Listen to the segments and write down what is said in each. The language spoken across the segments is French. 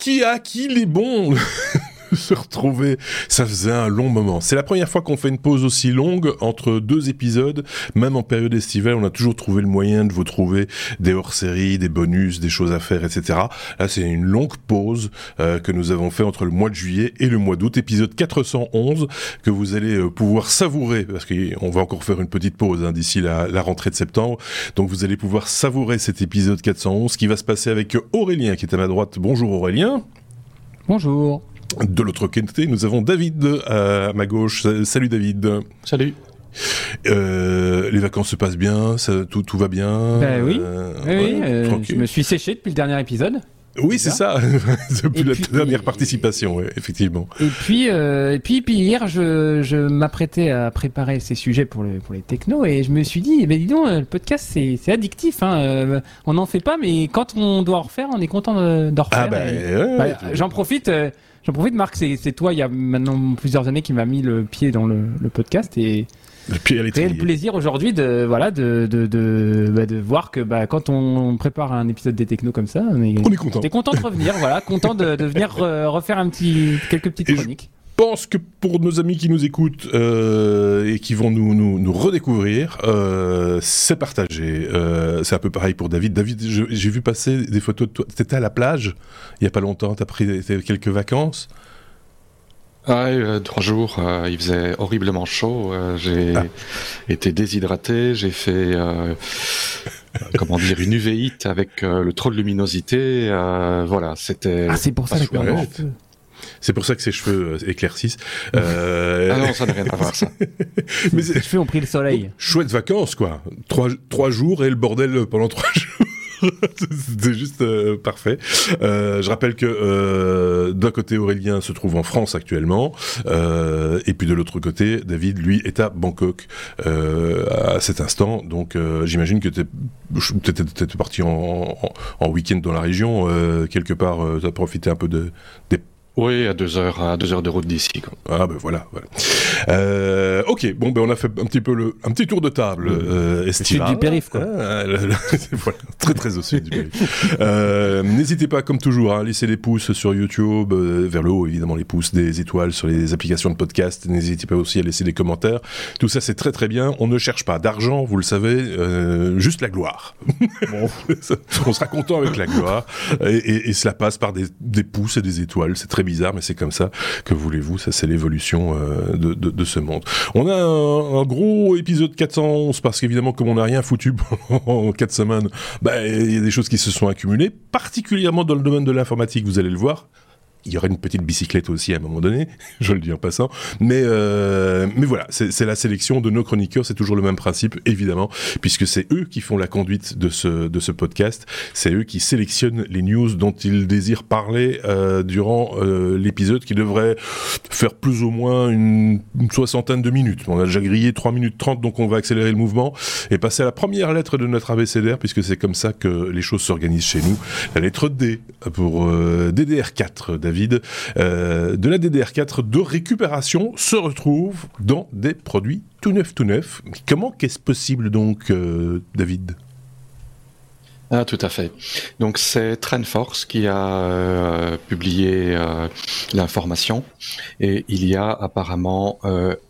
qui a qui les bons se retrouver. Ça faisait un long moment. C'est la première fois qu'on fait une pause aussi longue entre deux épisodes. Même en période estivale, on a toujours trouvé le moyen de vous trouver des hors-séries, des bonus, des choses à faire, etc. Là, c'est une longue pause euh, que nous avons fait entre le mois de juillet et le mois d'août. Épisode 411 que vous allez euh, pouvoir savourer parce qu'on va encore faire une petite pause hein, d'ici la, la rentrée de septembre. Donc, vous allez pouvoir savourer cet épisode 411 qui va se passer avec Aurélien qui est à ma droite. Bonjour Aurélien. Bonjour. De l'autre côté, nous avons David à ma gauche. Salut David. Salut. Euh, les vacances se passent bien, ça, tout, tout va bien. Ben oui, euh, oui, euh, je me suis séché depuis le dernier épisode. Oui, c'est ça, depuis la dernière participation, ouais, effectivement. Et puis, euh, et puis, puis hier, je, je m'apprêtais à préparer ces sujets pour, le, pour les technos et je me suis dit, ben dis donc, le podcast c'est addictif, hein, euh, on n'en fait pas, mais quand on doit en refaire, on est content d'en refaire. Ah ben, bah, J'en profite. Euh, J'en profite, Marc, c'est toi, il y a maintenant plusieurs années, qui m'a mis le pied dans le, le podcast et le pied à le plaisir aujourd'hui de voilà de de de, bah, de voir que bah, quand on prépare un épisode des technos comme ça, on est, on est content. content de revenir, voilà, content de, de venir refaire un petit quelques petites chroniques. Je pense que pour nos amis qui nous écoutent euh, et qui vont nous, nous, nous redécouvrir, euh, c'est partagé. Euh, c'est un peu pareil pour David. David, j'ai vu passer des photos de toi. T'étais à la plage il y a pas longtemps. T'as pris quelques vacances. Ah, euh, trois jours, euh, il faisait horriblement chaud. Euh, j'ai ah. été déshydraté. J'ai fait, comment dire, une uvéite avec le trop de luminosité. voilà, c'était. Ah, c'est pour ça que c'est pour ça que ses cheveux éclaircissent. Euh... Ah non, ça n'a rien à voir, ça. Mais ses cheveux ont pris le soleil. Chouette vacances, quoi. Trois, trois jours et le bordel pendant trois jours. C'était juste euh, parfait. Euh, je rappelle que euh, d'un côté Aurélien se trouve en France actuellement, euh, et puis de l'autre côté David lui est à Bangkok euh, à cet instant. Donc j'imagine que tu étais parti en, en, en week-end dans la région quelque part. tu as profité un peu de des oui, à deux heures, à deux heures de route d'ici. Ah ben voilà. voilà. Euh, ok, bon ben on a fait un petit peu le, un petit tour de table euh, estival. du périph quoi. Ah, voilà, très très au sud du périph. Euh, N'hésitez pas comme toujours à hein, laisser les pouces sur YouTube, euh, vers le haut évidemment les pouces, des étoiles sur les applications de podcast. N'hésitez pas aussi à laisser des commentaires. Tout ça c'est très très bien. On ne cherche pas d'argent, vous le savez, juste la gloire. bon, on sera content avec la gloire et, et, et cela passe par des, des pouces et des étoiles. C'est très bizarre, mais c'est comme ça. Que voulez-vous Ça, c'est l'évolution euh, de, ce monde. On a un, un gros épisode 411 parce qu'évidemment, comme on n'a rien foutu en 4 semaines, bah, il y a des choses qui se sont accumulées, particulièrement dans le domaine de l'informatique. Vous allez le voir il y aurait une petite bicyclette aussi à un moment donné, je le dis en passant. Mais, euh, mais voilà, c'est la sélection de nos chroniqueurs, c'est toujours le même principe, évidemment, puisque c'est eux qui font la conduite de ce, de ce podcast, c'est eux qui sélectionnent les news dont ils désirent parler euh, durant euh, l'épisode, qui devrait faire plus ou moins une, soixantaine de minutes. On a déjà grillé 3 minutes 30, donc on va accélérer le mouvement et passer à la première lettre de notre abécédaire, puisque c'est comme ça que les choses s'organisent chez nous. La lettre D pour euh, DDR4, David, euh, de la DDR4 de récupération se retrouve dans des produits tout neufs, tout neufs. Comment qu'est-ce possible donc, euh, David? Ah, tout à fait. Donc c'est Trendforce qui a euh, publié l'information et il y a apparemment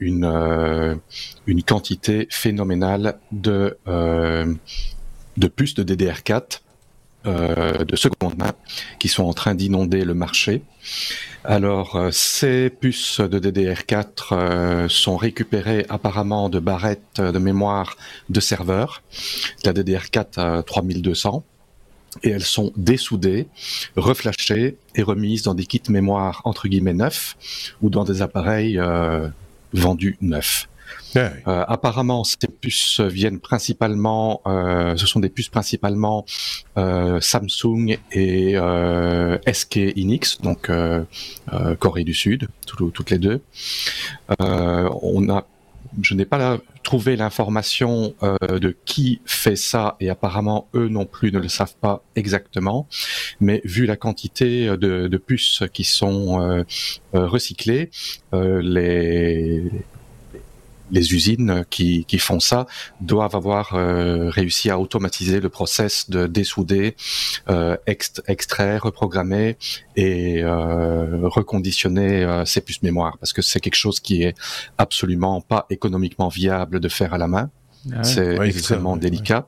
une, quantité phénoménale de, de puces de DDR4 euh, de seconde main qui sont en train d'inonder le marché. Alors, euh, ces puces de DDR4 euh, sont récupérées apparemment de barrettes de mémoire de serveurs, la DDR4 3200, et elles sont dessoudées, reflashées et remises dans des kits mémoire entre guillemets neufs ou dans des appareils vendus neufs. Euh, apparemment, ces puces viennent principalement, euh, ce sont des puces principalement euh, Samsung et SK Inix, donc Corée du Sud, tout, toutes les deux. on a, je n'ai pas trouvé l'information de qui fait ça et apparemment eux non plus ne le savent pas exactement, mais vu la quantité de, de puces qui sont recyclées, les les usines qui, qui, font ça doivent avoir réussi à automatiser le process de dessouder, extraire, reprogrammer et reconditionner ces puces mémoire parce que c'est quelque chose qui est absolument pas économiquement viable de faire à la main. Ah c'est extrêmement délicat.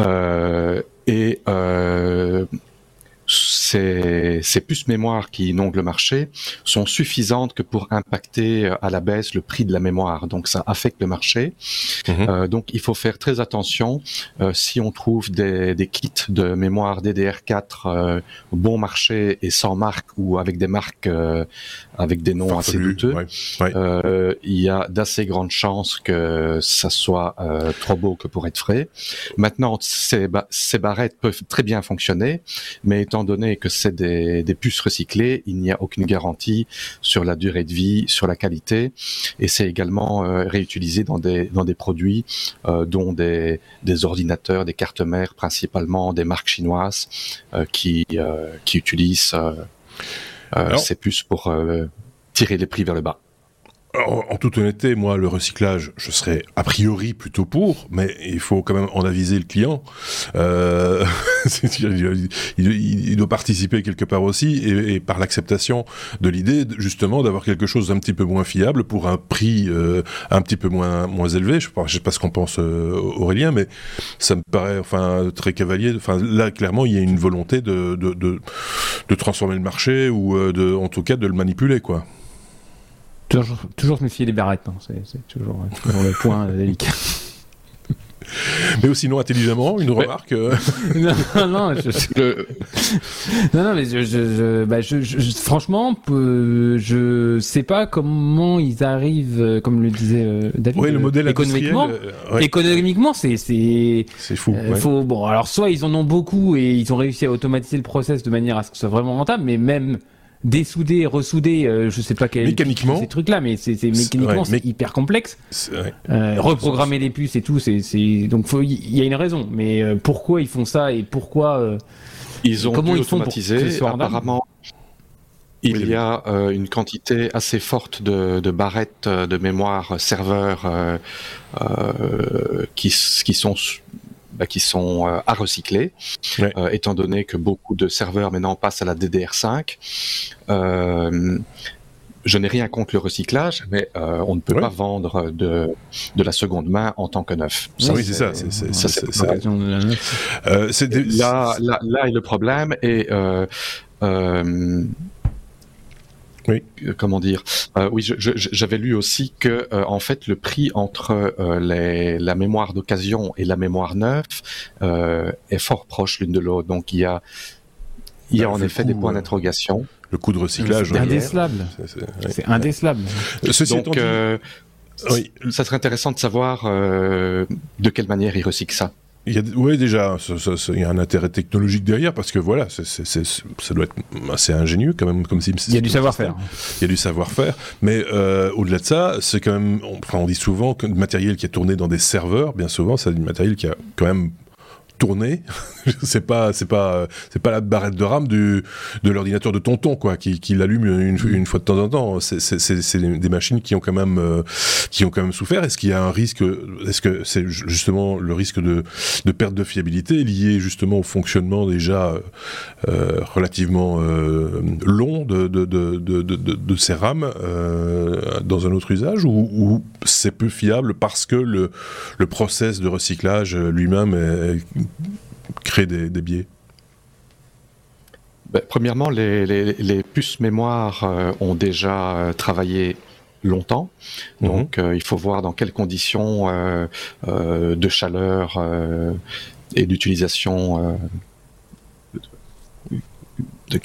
Euh, et euh, ces, ces, puces mémoire qui inondent le marché sont suffisantes que pour impacter à la baisse le prix de la mémoire. Donc ça affecte le marché. Mhm. Euh, donc il faut faire très attention euh, si on trouve des, des, kits de mémoire DDR4 euh, bon marché et sans marque ou avec des marques euh, avec des noms assez douteux. Euh, il y a d'assez grandes chances que ça soit trop beau que pour être frais. Maintenant ces, ces barrettes peuvent très bien fonctionner, mais étant donné que c'est des, puces recyclées, il n'y a aucune garantie sur la durée de vie, sur la qualité, et c'est également euh, réutilisé dans des, dans des produits euh, dont des, des ordinateurs, des cartes mères, principalement des marques chinoises euh, qui, qui utilisent ces puces pour tirer les prix vers le bas en, toute honnêteté, moi, le recyclage, je serais a priori plutôt pour, mais il faut quand même en aviser le client. Euh, il, doit participer quelque part aussi, et, par l'acceptation de l'idée, justement, d'avoir quelque chose d'un petit peu moins fiable pour un prix euh, un petit peu moins moins élevé. Je ne sais pas ce qu'on pense euh, Aurélien, mais ça me paraît, enfin, très cavalier. Enfin, là, clairement, il y a une volonté de de, transformer le marché ou euh, en tout cas, de le manipuler, quoi. Toujours, toujours se méfier des barrettes, c'est toujours, toujours, le point délicat. Mais aussi non intelligemment, une remarque. Euh. non, non, je, non, non, mais je, je, bah, je, franchement, je sais pas comment ils arrivent, euh, comme le disait euh, David. Oui, le modèle économiquement. Économiquement, c'est c'est. C'est fou. faut, bon, alors soit ils en ont beaucoup et ils ont réussi à automatiser le process de manière à ce que ce soit vraiment rentable, mais même dessouder, ressouder, euh, je sais pas quel mécaniquement ces trucs là, mais c'est mécaniquement c'est hyper complexe. Euh, reprogrammer les puces et tout, c'est donc il y a une raison. Mais euh, pourquoi ils font ça et pourquoi ils ont comment ils font apparemment. Il y a une quantité assez forte de, de barrettes de mémoire serveur qui, qui sont bah, qui sont euh, à recycler, euh, étant donné que beaucoup de serveurs maintenant passent à la DDR5. Euh, je n'ai rien contre le recyclage, mais on ne peut pas vendre de, de la seconde main en tant que neuf. Ça, oui, c'est ça. C'est là, là, là est le problème. Et oui. Euh, comment dire euh, Oui, j'avais lu aussi que euh, en fait le prix entre les, la mémoire d'occasion et la mémoire neuve est fort proche l'une de l'autre. Donc il y a il y a bah, en effet des points d'interrogation. Le coût de recyclage. C'est indécelable. C'est indécelable. Donc, oui. ça serait intéressant de savoir de quelle manière ils recyclent ça. Oui, déjà, il y a un intérêt technologique derrière parce que voilà, ça doit être assez ingénieux quand même, comme si. Il y a du savoir-faire. Il y a du savoir-faire, mais euh, au-delà de ça, c'est quand même. Enfin, on dit souvent que le matériel qui est tourné dans des serveurs, bien souvent, c'est du matériel qui a quand même tourner. c'est pas, c'est pas, c'est pas la barrette de RAM du, de l'ordinateur de tonton, quoi, qui, qui l'allume une, fois de temps en temps. C'est, des machines qui ont quand même, euh, qui ont quand même souffert. Est-ce qu'il y a un risque, est-ce que c'est justement le risque de, de perte de fiabilité lié justement au fonctionnement déjà euh, relativement euh, long de, de, de, ces RAM euh, dans un autre usage ou, ou c'est peu fiable parce que le, le process de recyclage lui-même est créer des, biais ben, Premièrement, les, puces mémoire euh, ont déjà euh, travaillé longtemps. Mhm. Donc, euh, il faut voir dans quelles conditions de chaleur et d'utilisation de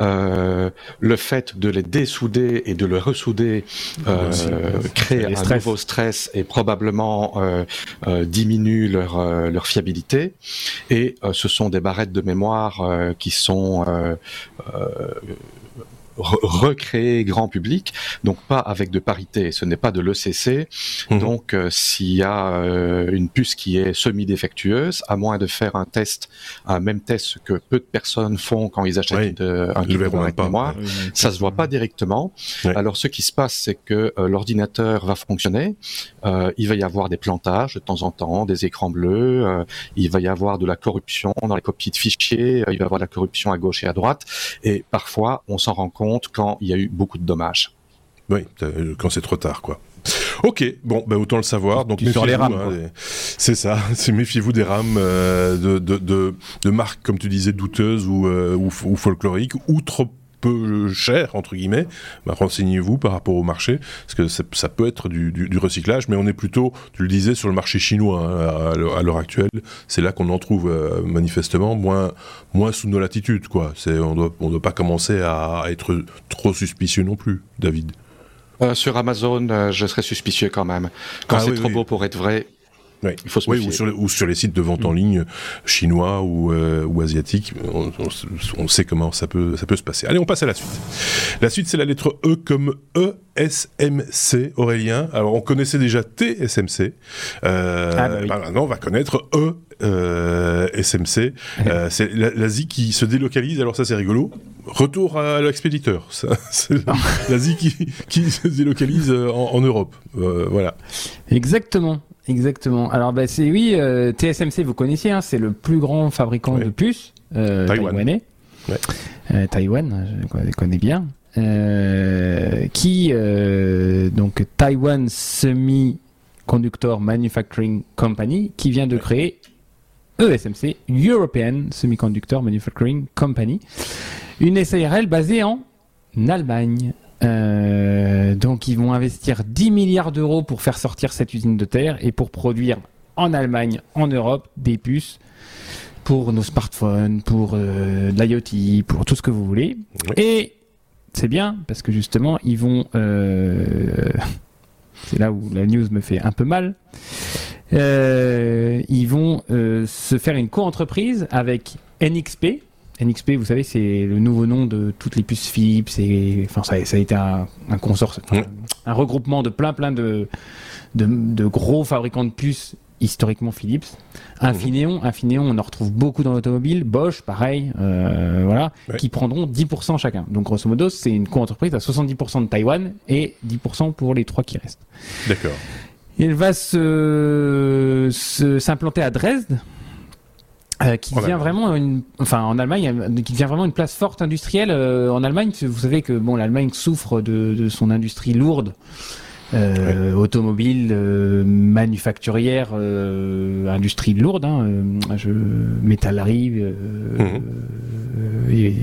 euh, le fait de les dessouder et de le ressouder euh, crée un nouveau stress. et probablement euh, euh diminue leur, euh, leur fiabilité. Et ce sont des barrettes de mémoire qui sont recréer grand public, donc pas avec de parité. Ce n'est pas de l'ECC. Mhm. Donc, euh, s'il y a euh, une puce qui est semi-défectueuse, à moins de faire un test, un même test que peu de personnes font quand ils achètent un mémoire, ça se voit pas directement. Alors, ce qui se passe, c'est que l'ordinateur va fonctionner. il va y avoir des plantages de temps en temps, des écrans bleus. il va y avoir de la corruption dans les copies de fichiers. il va y avoir de la corruption à gauche et à droite. Et parfois, on s'en rend compte quand il y a eu beaucoup de dommages. Oui, euh, quand c'est trop tard, quoi. Ok, bon, bah autant le savoir. Donc sur les rames, hein, c'est ça. C'est méfiez-vous des rames euh, de, de, de, marques comme tu disais douteuses ou, euh, ou, ou folkloriques ou trop peu cher entre guillemets, bah, renseignez-vous par rapport au marché, parce que ça, peut être du, du, recyclage, mais on est plutôt, tu le disais, sur le marché chinois hein, à, l'heure actuelle. C'est là qu'on en trouve euh, manifestement moins, moins sous nos latitudes, quoi. C'est, on doit, on doit pas commencer à, être trop suspicieux non plus, David. Euh, sur Amazon, euh, je serais suspicieux quand même. Quand ah c'est trop beau pour être vrai, oui. Il faut se oui, ou, sur ou, sur les sites de vente en mm. ligne chinois ou, euh, ou asiatiques, on, on, sait comment ça peut, ça peut se passer. Allez, on passe à la suite. La suite, c'est la lettre E comme ESMC, Aurélien. Alors, on connaissait déjà TSMC. Euh, ah, bah oui. bah, maintenant, on va connaître E. Euh, SMC, euh, c'est l'Asie qui se délocalise. Alors ça c'est rigolo. Retour à l'expéditeur. L'Asie qui, qui, se délocalise en, en Europe. Euh, voilà. Exactement. Exactement. Alors bah, c'est oui, euh, TSMC vous connaissiez, hein, c'est le plus grand fabricant de puces euh, taïwanais. Euh, Taïwan, je connais bien. qui donc Taiwan Semiconductor Manufacturing Company, qui vient de créer ESMC, European Semiconductor Manufacturing Company, une SARL basée en Allemagne. Euh, donc ils vont investir 10 milliards d'euros pour faire sortir cette usine de terre et pour produire en Allemagne, en Europe, des puces pour nos smartphones, pour euh, l'IoT, pour tout ce que vous voulez. Et c'est bien parce que justement ils vont... Euh, c'est là où la news me fait un peu mal. ils vont se faire une co-entreprise avec NXP, NXP, vous savez, c'est le nouveau nom de toutes les puces Philips. Et, enfin, ça, ça a été un, un consort, un regroupement de plein, plein de, de, gros fabricants de puces historiquement Philips. Infineon, Infineon, on en retrouve beaucoup dans l'automobile. Bosch, pareil, euh, voilà, qui prendront 10% chacun. Donc grosso modo, c'est une co-entreprise à 70% de Taïwan et 10% pour les trois qui restent. D'accord. Il va se s'implanter à Dresde, euh, qui devient vraiment une, enfin en Allemagne, euh, qui devient vraiment une place forte industrielle euh, en Allemagne. Vous savez que bon, l'Allemagne souffre de, de, son industrie lourde euh, automobile, euh, manufacturière, euh, industrie lourde, hein, je, métallerie mhm. et,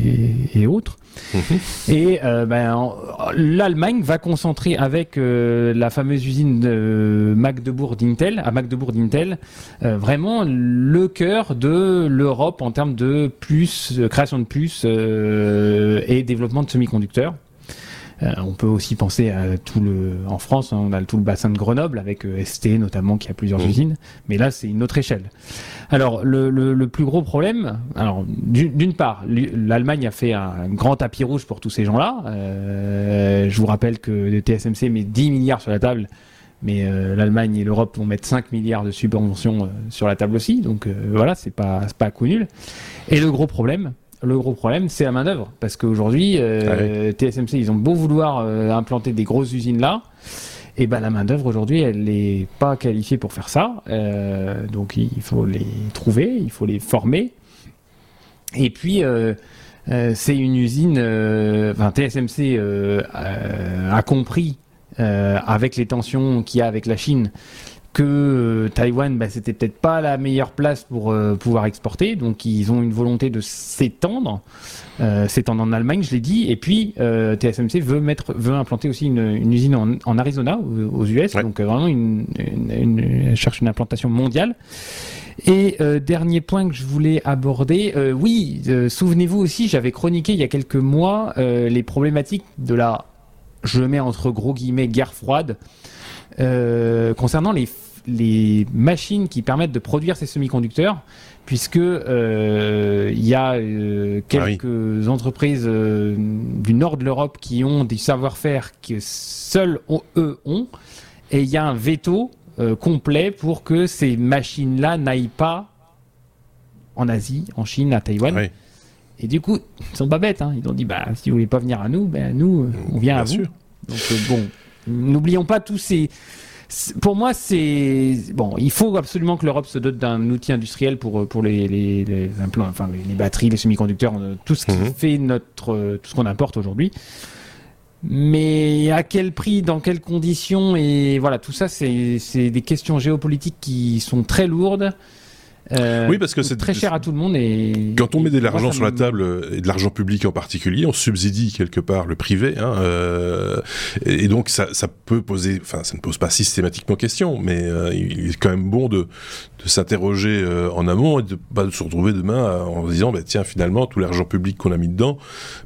et, autres. Mhm. Et ben, l'Allemagne va concentrer avec la fameuse usine de Magdebourg d'Intel, à Magdebourg d'Intel, vraiment le cœur de l'Europe en termes de plus création de puces et développement de semi-conducteurs. Euh, on peut aussi penser à tout le, en France, hein, on a tout le bassin de Grenoble avec euh, ST notamment qui a plusieurs mmh. usines, mais là c'est une autre échelle. Alors le, le, plus gros problème, alors d'une part, l'Allemagne a fait un grand tapis rouge pour tous ces gens-là. Euh, je vous rappelle que le TSMC met 10 milliards sur la table mais l'Allemagne et l'Europe vont mettre 5 milliards de subventions sur la table aussi, donc voilà, c'est pas pas un coup nul. Et le gros problème, le gros problème, c'est la main-d'œuvre. Parce qu'aujourd'hui, euh, TSMC, ils ont beau vouloir euh, implanter des grosses usines là. Et ben la main-d'œuvre aujourd'hui, elle n'est pas qualifiée pour faire ça. Euh, donc il faut les trouver, il faut les former. Et puis, c'est une usine. Enfin, TSMC a compris, avec les tensions qu'il y a avec la Chine, que euh, Taïwan, bah, c'était peut-être pas la meilleure place pour euh, pouvoir exporter. Donc ils ont une volonté de s'étendre, euh, s'étendre en Allemagne, je l'ai dit. Et puis TSMC veut mettre, veut implanter aussi une, usine en, Arizona, aux, US. Donc vraiment, une, elle cherche une implantation mondiale. Et dernier point que je voulais aborder, oui, souvenez-vous aussi, j'avais chroniqué il y a quelques mois les problématiques de la, je mets entre gros guillemets, guerre froide concernant les les machines qui permettent de produire ces semi-conducteurs, puisque euh, il y a euh, quelques entreprises euh, du nord de l'Europe qui ont des savoir-faire que seuls eux ont, et il y a un veto complet pour que ces machines-là n'aillent pas en Asie, en Chine, à Taïwan. Et du coup, ils sont pas bêtes. Hein. Ils ont dit, bah, si vous voulez pas venir à nous, ben nous, on vient à vous. Donc bon, n'oublions pas tous ces pour moi, c'est bon. Il faut absolument que l'Europe se dote d'un outil industriel pour pour les, les, les implants, enfin les, batteries, les semi-conducteurs, euh, tout ce qui mhm. fait notre euh, tout ce qu'on importe aujourd'hui. Mais à quel prix, dans quelles conditions et voilà, tout ça, c'est des questions géopolitiques qui sont très lourdes. Euh, oui, parce que c'est très cher à tout le monde. Et quand on met de l'argent sur la table euh, et de l'argent public en particulier, on subsidie quelque part le privé, hein, euh, et, donc ça, ça, peut poser, enfin, ça ne pose pas systématiquement question, mais euh, il est quand même bon de, de s'interroger en amont et de pas se retrouver demain en se disant, bah, tiens, finalement, tout l'argent public qu'on a mis dedans,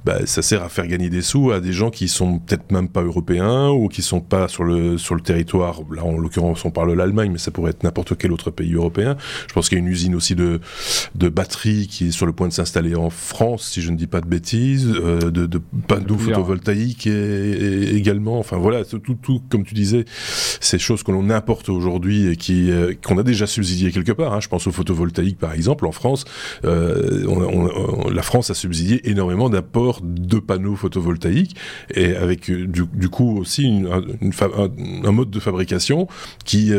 bah, ça sert à faire gagner des sous à des gens qui sont peut-être même pas européens ou qui sont pas sur le sur le territoire. Là, en l'occurrence, on parle de l'Allemagne, mais ça pourrait être n'importe quel autre pays européen. Je pense qu'il y a une usine aussi de, de batteries qui est sur le point de s'installer en France, si je ne dis pas de bêtises, euh, de, de panneaux photovoltaïques et, également. Enfin voilà, tout, tout, comme tu disais, ces choses que l'on importe aujourd'hui et qui euh, qu'on a déjà subsidié quelque part. Hein. Je pense au photovoltaïque par exemple. En France, euh, on, la France a subsidié énormément d'apports de panneaux photovoltaïques et avec du, du coup aussi une, une, un, un, mode de fabrication qui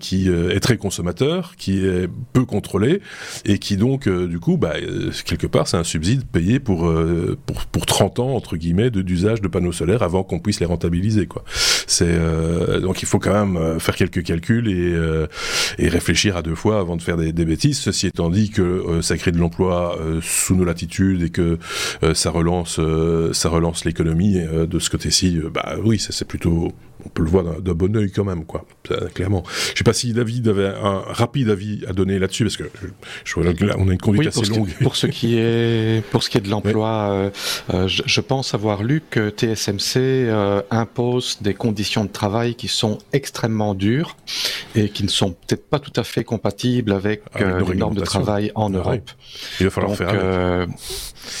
qui est très consommateur, qui est peu contrôlé et qui donc, euh, du coup, bah, euh, quelque part, c'est un subside payé pour, euh, pour, pour 30 ans, entre guillemets, d'usage de, panneaux solaires avant qu'on puisse les rentabiliser. Quoi. C'est, donc il faut quand même faire quelques calculs et, et réfléchir à deux fois avant de faire des, bêtises. Ceci étant dit que ça crée de l'emploi sous nos latitudes et que ça relance, ça relance l'économie de ce côté-ci, bah oui, c'est plutôt on peut le voir d'un bon oeil quand même, quoi. clairement. Je sais pas si David avait un rapide avis à donner là-dessus, parce que je, là, on a une conduite assez longue. pour ce qui est pour ce qui est de l'emploi, euh, euh, je, pense avoir lu que TSMC euh, impose des conditions de travail qui sont extrêmement dures et qui ne sont peut-être pas tout à fait compatibles avec, les normes de travail en Europe. Il va falloir faire.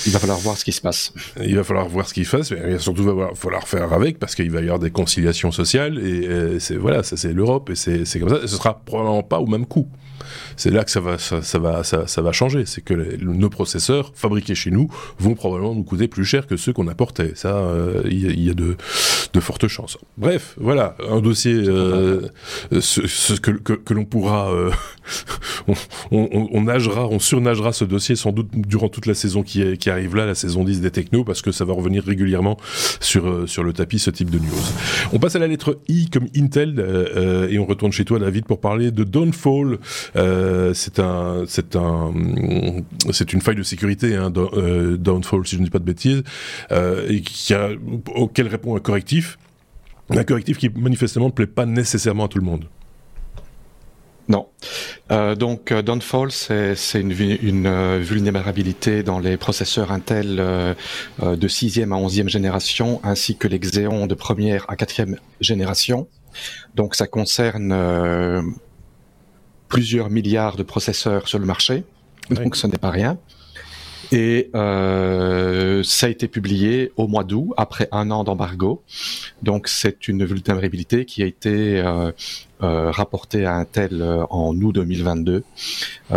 il va falloir voir ce qui se passe. Il va falloir voir ce qui se passe, mais il va surtout falloir faire avec parce qu'il va y avoir des conciliations sociale et, c'est voilà, ça c'est l'Europe et c'est comme ça. Et ce sera probablement pas au même coût c'est là que ça va, ça, va, ça, va changer. C'est que nos processeurs fabriqués chez nous vont probablement nous coûter plus cher que ceux qu'on apportait. Ça, euh, il y, a de, de, fortes chances. Bref, voilà, un dossier euh, ce, que, que, l'on pourra, euh, on, on, nagera, on surnagera ce dossier sans doute durant toute la saison qui, qui arrive là, la saison 10 des technos, parce que ça va revenir régulièrement sur, sur le tapis ce type de news. On passe à la lettre I comme Intel et on retourne chez toi David pour parler de Downfall. Euh, c'est un, c'est un, c'est une faille de sécurité, hein, euh, Downfall, si je ne dis pas de bêtises, euh, et qui a, auquel répond un correctif, un correctif qui manifestement ne plaît pas nécessairement à tout le monde. Non. Euh, donc Downfall, c'est une, vulnérabilité dans les processeurs Intel euh, de 6e à 11e génération, ainsi que les Xeon de première à quatrième génération. Donc ça concerne plusieurs milliards de processeurs sur le marché, donc ce n'est pas rien. Et euh, ça a été publié au mois d'août, après un an d'embargo. Donc c'est une vulnérabilité qui a été euh, euh, rapportée à Intel en août 2022. il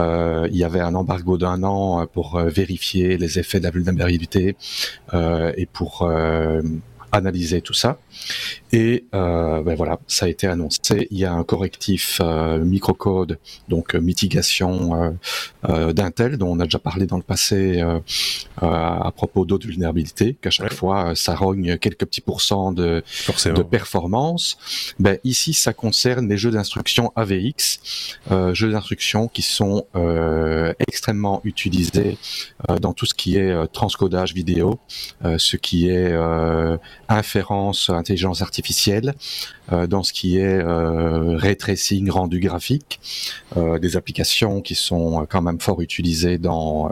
y avait un embargo d'un an pour vérifier les effets de la vulnérabilité et pour analyser tout ça. Et euh, ben voilà, ça a été annoncé. Il y a un correctif euh, microcode, donc euh, mitigation d'Intel, dont on a déjà parlé dans le passé à propos d'autres vulnérabilités, qu'à chaque fois ça rogne quelques petits pourcents de, de performance. Ben ici, ça concerne les jeux d'instruction AVX, jeux d'instruction qui sont extrêmement utilisés dans tout ce qui est transcodage vidéo, ce qui est inférence artificielle, euh, dans ce qui est euh, ray tracing rendu graphique, euh, des applications qui sont quand même fort utilisées dans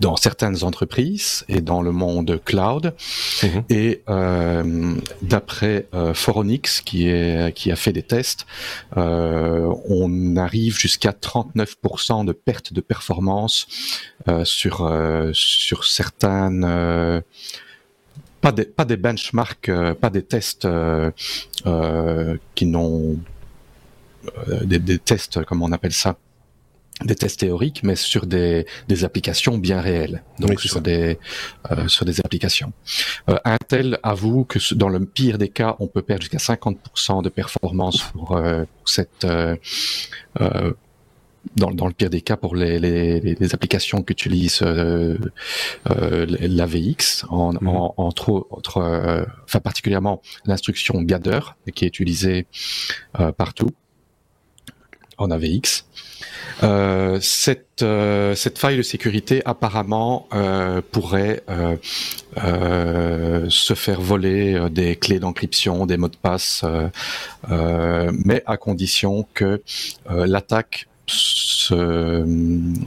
dans certaines entreprises et dans le monde cloud. Mhm. Et euh, d'après euh, Foronix, qui, est, qui a fait des tests, euh, on arrive jusqu'à 39% de perte de performance sur, sur certaines... pas des, pas des benchmarks, euh, pas des tests euh, euh, qui n'ont... des, des tests, comment on appelle ça des tests théoriques, mais sur des, des applications bien réelles, donc Oui, sur des euh, sur des applications. Euh, Intel avoue que dans le pire des cas, on peut perdre jusqu'à 50% de performance pour, euh, pour cette dans, dans le pire des cas pour les, les, les- applications qu'utilise euh, euh, l'AVX, en, Mhm. en- entre autres, euh, enfin particulièrement l'instruction gather qui est utilisée euh, partout en AVX. Euh, cette, euh, cette faille de sécurité apparemment euh, pourrait euh, euh, se faire voler des clés d'encryption, des mots de passe, euh, euh, mais à condition que l'attaque se,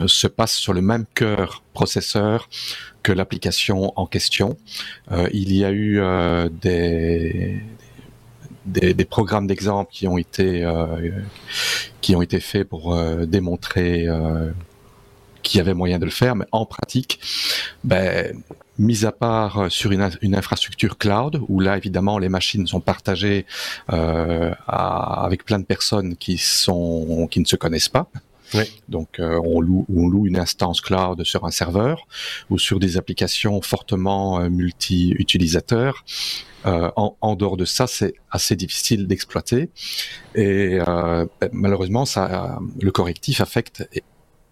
se passe sur le même cœur processeur que l'application en question. Euh, il y a eu euh, des, programmes d'exemple qui ont été euh, qui ont été faits pour démontrer qu'il y avait moyen de le faire, mais en pratique, ben, mis à part euh, sur une, in- une infrastructure cloud, où là évidemment les machines sont partagées euh, à- avec plein de personnes qui sont qui ne se connaissent pas. Oui. Donc euh, on loue on loue une instance cloud sur un serveur ou sur des applications fortement euh, multi-utilisateurs. Euh, en, en dehors de ça, c'est assez difficile d'exploiter et ben, malheureusement, ça, le correctif affecte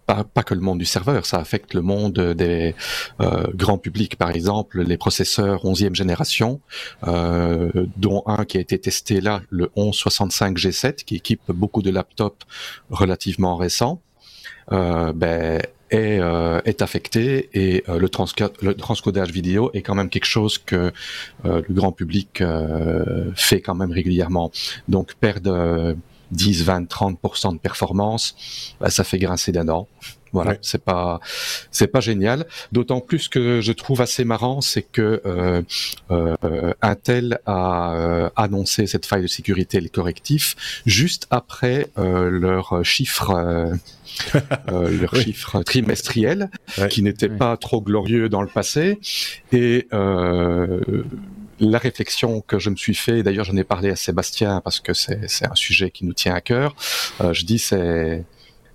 pas, que le monde du serveur, ça affecte le monde des euh, grands publics. Par exemple, les processeurs 11e génération, euh, dont un qui a été testé là, le 1165 G7, qui équipe beaucoup de laptops relativement récents, euh, ben, est, affecté et le, transcodage vidéo est quand même quelque chose que le grand public fait quand même régulièrement. Donc perdre 10, 20, 30% de performance, bah, ça fait grincer des dents. Voilà, Ouais. c'est pas c'est pas génial. D'autant plus que je trouve assez marrant, c'est que euh, euh, Intel a euh, annoncé cette faille de sécurité, les correctifs, juste après euh, leur chiffre euh, euh, leur Oui. chiffre trimestriel, Ouais. qui n'était Ouais. pas trop glorieux dans le passé. Et euh, la réflexion que je me suis fait, d'ailleurs j'en ai parlé à Sébastien parce que c'est un sujet qui nous tient à cœur, euh, je dis c'est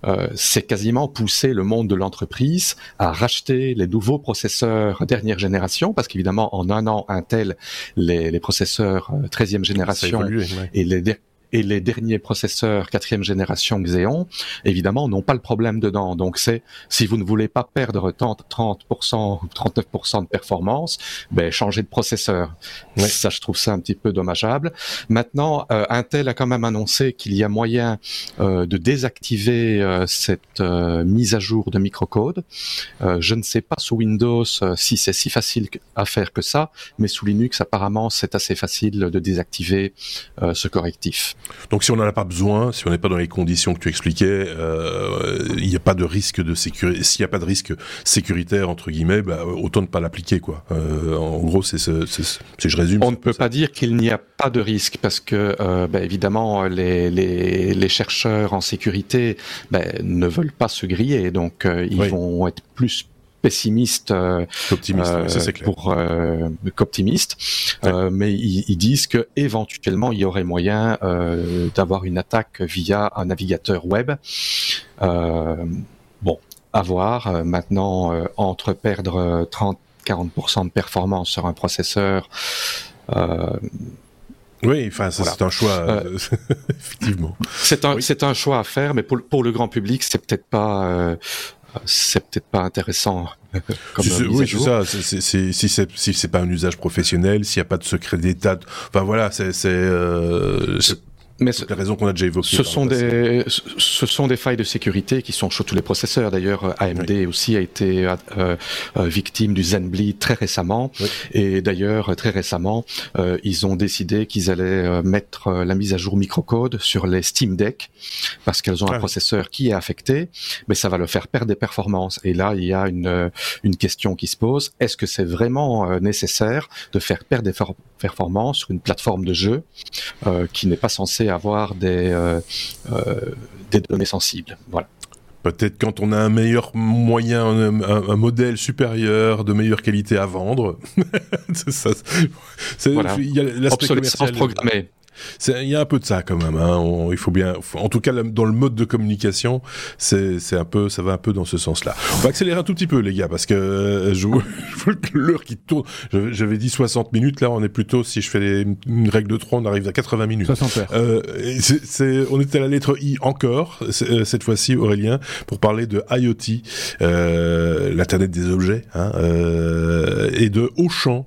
euh, c'est quasiment pousser le monde de l'entreprise à racheter les nouveaux processeurs dernière génération, parce qu'évidemment en un an Intel, les, les processeurs euh, 13e Ça a génération évolué, ouais. et les, et les derniers processeurs quatrième génération Xeon, évidemment, n'ont pas le problème dedans. Donc c'est, si vous ne voulez pas perdre 30, 30% ou 39% de performance, ben, changez de processeur. Ouais. Ça, je trouve ça un petit peu dommageable. Maintenant, euh, Intel a quand même annoncé qu'il y a moyen euh, de désactiver euh, cette mise à jour de microcode. Je ne sais pas sous Windows si c'est si facile à faire que ça, mais sous Linux, apparemment, c'est assez facile de désactiver ce correctif. Donc si on n'en a pas besoin, si on n'est pas dans les conditions que tu expliquais, euh, il n'y a pas de risque de sécurité. S'il n'y a pas de risque sécuritaire entre guillemets, bah, autant ne pas l'appliquer quoi. Euh, en gros, c'est ce, c'est ce- si je résume. On ne peut ça. pas dire qu'il n'y a pas de risque parce que, euh, ben, évidemment, les, les, les chercheurs en sécurité ben, ne veulent pas se griller, donc ils Oui. vont être plus pessimistes euh, optimiste. euh, ça clair. pour euh, qu'optimistes, Euh, mais ils, ils disent que éventuellement il y aurait moyen euh, d'avoir une attaque via un navigateur web. Bon, à voir. Maintenant, entre perdre euh, 30-40% de performance sur un processeur. Oui, enfin voilà. c'est un choix euh, effectivement. C'est un, Oui. c'est un choix à faire, mais pour, le- pour le grand public, c'est peut-être pas, euh, c'est peut-être pas intéressant. comme Si c'est- mise à oui, c'est ça. c'est- c'est- si c'est si c'est pas un usage professionnel, s'il n'y a pas de secret d'État, enfin voilà, c'est c'est euh, c'est- Mais pour les raisons qu'on a déjà évoquées. Ce sont, des, ce sont des failles de sécurité qui sont sur tous les processeurs. D'ailleurs, AMD aussi a été euh, euh, victime du Zenbleed très récemment. Et d'ailleurs, très récemment, euh, ils ont décidé qu'ils allaient euh, mettre euh, la mise à jour microcode sur les Steam Deck parce qu'elles ont un ah processeur qui est affecté, mais ça va leur faire perdre des performances. Et là, il y a une, une question qui se pose. Est-ce que c'est vraiment nécessaire de faire perdre des performances sur une plateforme de jeu qui n'est pas censée avoir des, euh, euh, des données sensibles. Voilà. Peut-être quand on a un meilleur moyen, un, modèle supérieur de meilleure qualité à vendre. ça. Voilà. Il y a l'aspect commercial. programmée. Il y a un peu de ça quand même. Hein. il faut bien, en tout cas dans le mode de communication, c'est un peu, ça va un peu dans ce sens-là. On va accélérer un tout petit peu les gars parce que euh, je l'heure qui tourne. J'avais dit 60 minutes, là on est plutôt, si je fais une règle de 3, on arrive à 80 minutes. 60 heures. Euh, on était à la lettre I encore euh, cette fois-ci, Aurélien, pour parler de IoT, euh, l'internet des objets, hein, euh, et de Auchan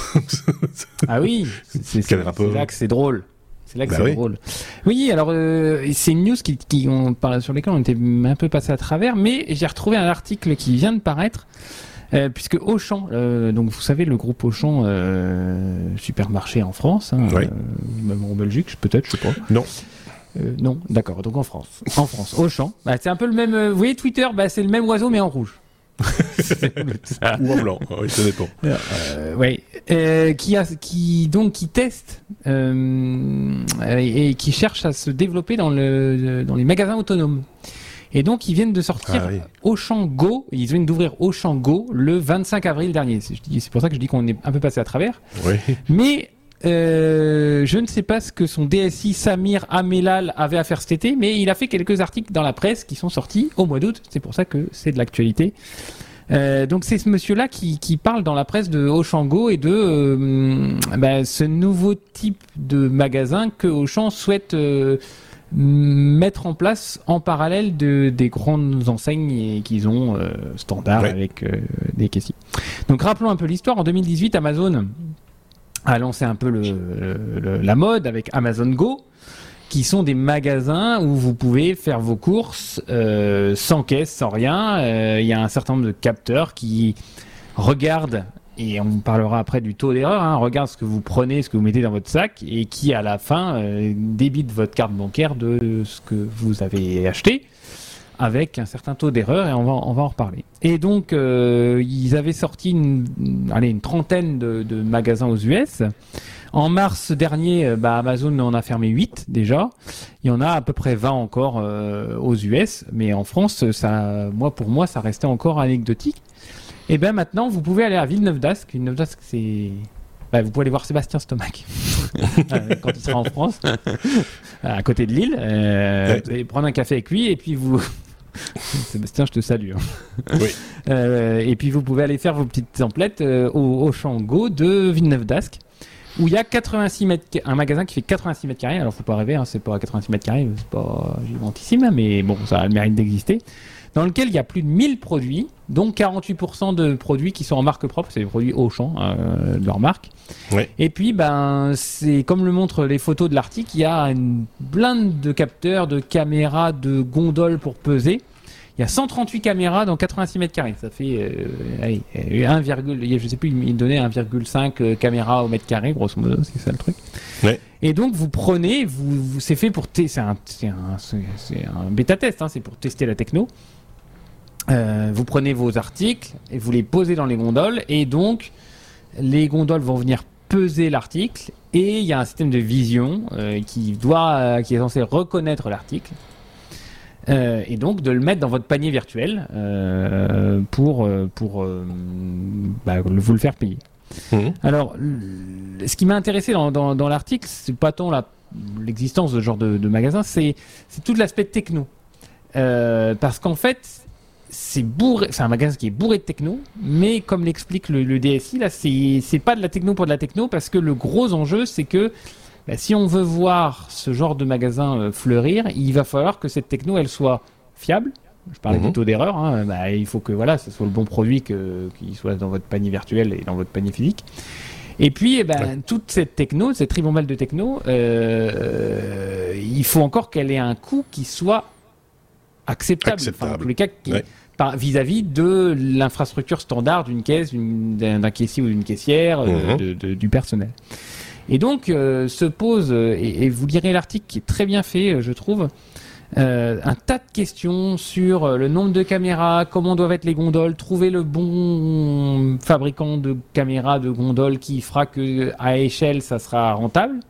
ah oui, c'est là que c'est drôle. C'est là que bah c'est drôle. Oui, alors euh, c'est une news qui, qui on, sur lesquelles on était un peu passé à travers, mais j'ai retrouvé un article qui vient de paraître. Euh, puisque Auchan, euh, donc vous savez le groupe Auchan supermarché en France, hein, même en Belgique peut-être, je sais pas. Non. non, d'accord. Donc en France, en France, Auchan, bah, c'est un peu le même. vous voyez Twitter, bah, c'est le même oiseau mais en rouge. Ou en blanc, oui, ça dépend. Euh, oui, euh, qui, a, qui donc qui teste euh, et, qui cherche à se développer dans, le, dans les magasins autonomes. Et donc ils viennent de sortir ah, Auchan Go, ils viennent d'ouvrir Auchan Go le 25 avril dernier. C'est pour ça que je dis qu'on est un peu passé à travers. Oui. Mais euh, je ne sais pas ce que son DSI Samir Amelal avait à faire cet été, mais il a fait quelques articles dans la presse qui sont sortis au mois d'août. C'est pour ça que c'est de l'actualité. Euh, donc c'est ce monsieur-là qui, qui, parle dans la presse de Auchan et de euh, bah, ce nouveau type de magasin que Auchan souhaite mettre en place en parallèle de, des grandes enseignes qu'ils ont standard avec des caissiers. Donc rappelons un peu l'histoire. En 2018, Amazon a lancé un peu le, la mode avec Amazon Go, qui sont des magasins où vous pouvez faire vos courses euh, sans caisse, sans rien. Euh, il y a un certain nombre de capteurs qui regardent, et on parlera après du taux d'erreur, hein, regardent ce que vous prenez, ce que vous mettez dans votre sac, et qui à la fin euh, débite votre carte bancaire de ce que vous avez acheté avec un certain taux d'erreur et on va, en reparler. Et donc, euh, ils avaient sorti une, allez, une trentaine de, magasins aux US. En mars dernier, euh, bah, Amazon en a fermé 8 déjà. Il y en a à peu près 20 encore euh, aux US, mais en France, ça, moi pour moi, ça restait encore anecdotique. Et ben maintenant, vous pouvez aller à Villeneuve d'Ascq. Villeneuve d'Ascq, c'est bah, vous pouvez aller voir Sébastien Stomac quand il sera en France, à côté de Lille. Euh, allez prendre un café avec lui et puis vous, Sébastien, je te salue. Hein. Oui. Euh, et puis vous pouvez aller faire vos petites emplettes euh, au, au champ Go de Villeneuve d'Ascq, où il y a 86 mètres, un magasin qui fait 86 mètres carrés. Alors faut pas rêver, hein, c'est pas 86 mètres carrés, c'est pas gigantissime, mais bon, ça a le mérite d'exister dans lequel il y a plus de 1000 produits, dont 48% de produits qui sont en marque propre, c'est des produits Auchan euh, de leur marque. Et puis, ben, c'est comme le montrent les photos de l'article, il y a une blinde de capteurs, de caméras, de gondoles pour peser. Il y a 138 caméras dans 86 mètres carrés. Ça fait euh, allez, 1, je sais plus, il donnait 1,5 euh, caméras au mètre carré, grosso modo, c'est ça le truc. Ouais. Et donc vous prenez, vous, vous c'est fait pour c'est un, un, un bêta test, hein, c'est pour tester la techno. Euh, vous prenez vos articles et vous les posez dans les gondoles et donc les gondoles vont venir peser l'article et il y a un système de vision euh, qui doit euh, qui est censé reconnaître l'article et donc de le mettre dans votre panier virtuel pour pour bah, vous le faire payer. Mmh. Alors ce qui m'a intéressé dans, dans, dans l'article c'est pas tant l'existence de ce genre de, de magasin c'est tout l'aspect techno parce qu'en fait c'est bourré, c'est un magasin qui est bourré de techno, mais comme l'explique le, DSI, là, c'est pas de la techno pour de la techno, parce que le gros enjeu, c'est que bah, si on veut voir ce genre de magasin euh, fleurir, il va falloir que cette techno, elle soit fiable. Je parlais mhm. plutôt d'erreur. Hein, bah, il faut que voilà, ce soit le bon produit, que qu'il soit dans votre panier virtuel et dans votre panier physique. Et puis, eh ben, toute cette techno, cette ribambelle de techno, euh, il faut encore qu'elle ait un coût qui soit acceptable. Acceptable. Enfin, en tous les cas, qui- Ouais. par- vis-à-vis de l'infrastructure standard d'une caisse, d'une- d'un d'un caissier ou d'une caissière, euh, Mhm. de- de- du personnel. Et donc euh, se pose, euh, et, et vous lirez l'article qui est très bien fait, euh, je trouve, euh, un tas de questions sur le nombre de caméras, comment doivent être les gondoles, trouver le bon fabricant de caméras, de gondoles qui fera que à échelle ça sera rentable.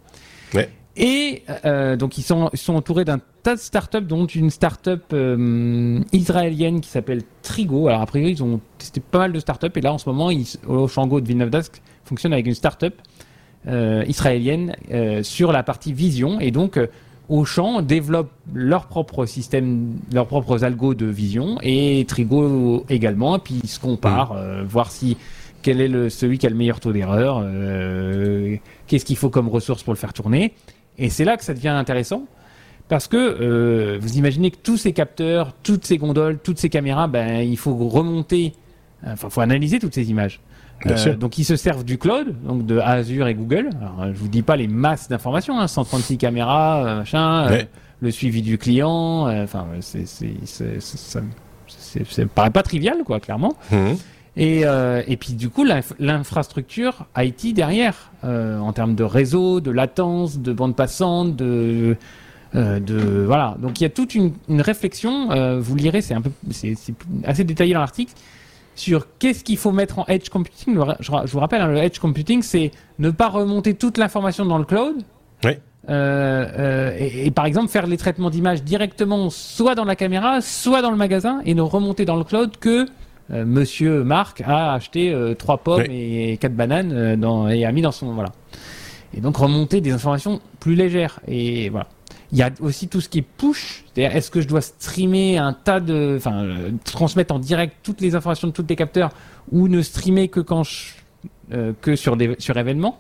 Ouais. Et euh, donc ils sont, ils sont entourés d'un tas de startups, dont une startup euh, israélienne qui s'appelle Trigo. Alors a priori ils ont testé pas mal de startups et là en ce moment ils, au Shango de Villeneuve d'Ascq fonctionne avec une startup israélienne euh, sur la partie vision et donc euh, Auchan développe leur propre système, leurs propres algos de vision et Trigo également. Et puis ils se comparent, euh, voir si quel est le, celui qui a le meilleur taux d'erreur, euh, qu'est-ce qu'il faut comme ressources pour le faire tourner. Et c'est là que ça devient intéressant. Parce que euh, vous imaginez que tous ces capteurs, toutes ces gondoles, toutes ces caméras, ben, il faut remonter, enfin, il faut analyser toutes ces images. Sûr. donc ils se servent du cloud, donc de Azure et Google. Alors, euh, je vous dis pas les masses d'informations, hein, 136 caméras, euh, machin, euh, le suivi du client. euh, Enfin, c'est, ça, me paraît pas trivial, quoi, clairement. Mhm. Et, euh, et puis du coup, l'inf- l'infrastructure IT derrière, euh, en termes de réseau, de latence, de bande passante, de, euh, de voilà. Donc il y a toute une, une réflexion. euh, vous lirez, c'est un peu, c'est assez détaillé dans l'article sur qu'est-ce qu'il faut mettre en edge computing. Je, vous rappelle, hein, le edge computing, c'est ne pas remonter toute l'information dans le cloud. Oui. Euh, euh, et, et par exemple faire les traitements d'images directement soit dans la caméra, soit dans le magasin, et ne remonter dans le cloud que euh, Monsieur Marc a acheté trois pommes et quatre bananes dans, et a mis dans son voilà. Et donc remonter des informations plus légères. Et voilà. Il y a aussi tout ce qui est push, c'est-à-dire est-ce que je dois streamer un tas de, enfin, euh, transmettre en direct toutes les informations de tous les capteurs ou ne streamer que quand je, euh, que sur des sur événements,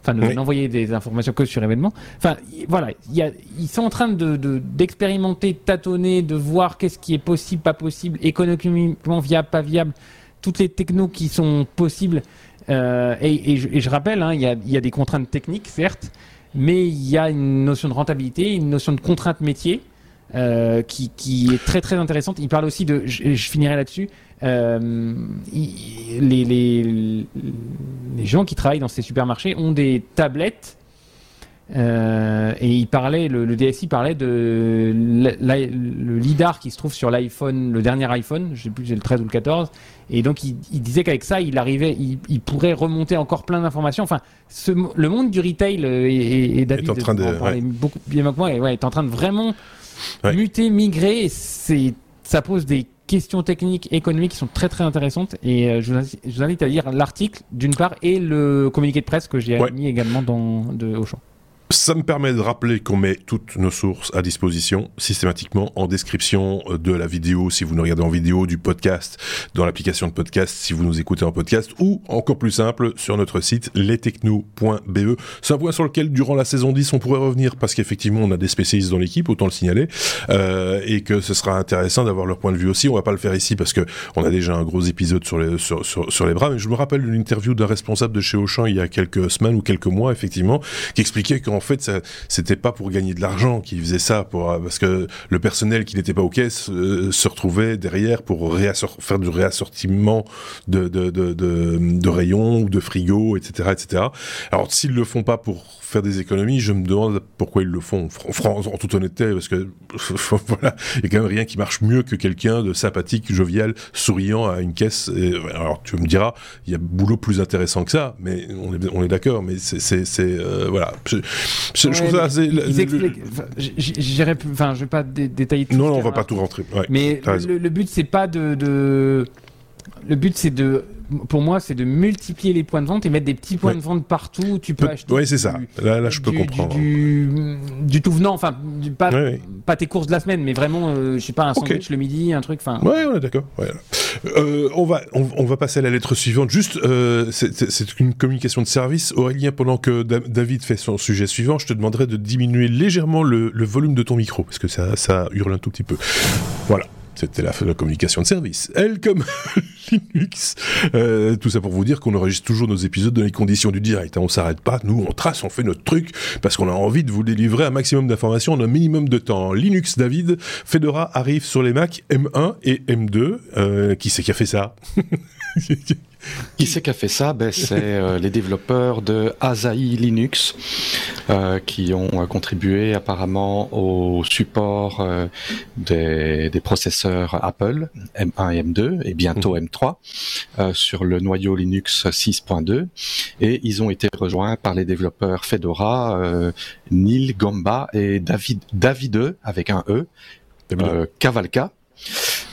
enfin Oui. n'envoyer des informations que sur événements. Enfin voilà, il y a, ils sont en train de de- d'expérimenter, de tâtonner, de voir qu'est-ce qui est possible, pas possible, économiquement viable, pas viable, toutes les technos qui sont possibles. Euh, et, et je, et je rappelle, hein, il y, a, il y a des contraintes techniques, certes, mais il y a une notion de rentabilité, une notion de contrainte métier euh, qui, est très très intéressante. Il parle aussi de, je, finirai là-dessus, euh, les gens qui travaillent dans ces supermarchés ont des tablettes euh, et il parlait, le, le DSI parlait de la- la- le lidar qui se trouve sur l'iPhone, le dernier iPhone, je sais plus si c'est le 13 ou le 14, et donc il, il disait qu'avec ça, il arrivait, il, il pourrait remonter encore plein d'informations. Enfin, ce, le monde du retail euh, et, et- et David en train de- en parlait beaucoup bien mieux que moi, ouais, est en train de vraiment Ouais. muter, migrer. C'est, ça pose des questions techniques, économiques qui sont très très intéressantes. Et euh, je, vous invite, je vous invite à lire l'article d'une part et le communiqué de presse que j'ai mis également dans de Auchan. Ça me permet de rappeler qu'on met toutes nos sources à disposition systématiquement en description euh, de la vidéo si vous nous regardez en vidéo, du podcast, dans l'application de podcast si vous nous écoutez en podcast ou encore plus simple sur notre site lestechno.be. C'est un point sur lequel durant la saison 10 on pourrait revenir parce qu'effectivement on a des spécialistes dans l'équipe, autant le signaler, euh, et que ce sera intéressant d'avoir leur point de vue aussi. On va pas le faire ici parce que on a déjà un gros épisode sur les, sur, sur, les bras, mais je me rappelle d'une interview d'un responsable de chez Auchan il y a quelques semaines ou quelques mois effectivement qui expliquait qu'en fait ça- c'était pas pour gagner de l'argent qu'ils faisaient ça euh, parce que le personnel qui n'était pas aux caisses euh, se retrouvait derrière pour faire du réassortiment de, de rayons ou de frigos etc etc alors s'ils le font pas pour faire des économies je me demande pourquoi ils le font. En toute honnêteté parce que voilà il y a quand même rien qui marche mieux que quelqu'un de sympathique jovial souriant à une caisse Et, alors tu me diras il y a boulot plus intéressant que ça mais on est on est d'accord mais c'est euh, voilà. Je, je- je trouve Ouais, ça assez- j'irai Enfin, je vais pas dé- détailler tout. non non on va pas tout rentrer. Ouais, Mais le, le but c'est pas de, de- le but c'est de pour moi c'est de multiplier les points de vente et mettre des petits points Ouais. de vente partout où tu peux acheter ouais c'est ça là là je peux comprendre du, du, du tout venant enfin pas Ouais, ouais. pas tes courses de la semaine mais vraiment euh, je sais pas un sandwich le midi un truc enfin Ouais, on est d'accord. Euh, on va, on, on va passer à la lettre suivante. Juste, euh, c'est- une communication de service. Aurélien, pendant que Da- David fait son sujet suivant, je te demanderai de diminuer légèrement le, le volume de ton micro parce que ça, ça hurle un tout petit peu. Voilà. C'était la, la communication de service. Elle, comme Linux. Euh, tout ça pour vous dire qu'on enregistre toujours nos épisodes dans les conditions du direct. Hein. On s'arrête pas, nous on trace, on fait notre truc parce qu'on a envie de vous délivrer un maximum d'informations en un minimum de temps. Linux, David, Fedora arrive sur les Mac M1 et M2. Euh, qui c'est qui a fait ça? Qui c'est qui a fait ça? Ben, C'est euh, les développeurs de Asahi Linux euh, qui ont euh, contribué apparemment au support euh, des, des, processeurs Apple M1 et M2 et bientôt M3 mmh. sur le noyau Linux 6.2 et ils ont été rejoints par les développeurs Fedora Neil Gamba et David David avec un E Cavalca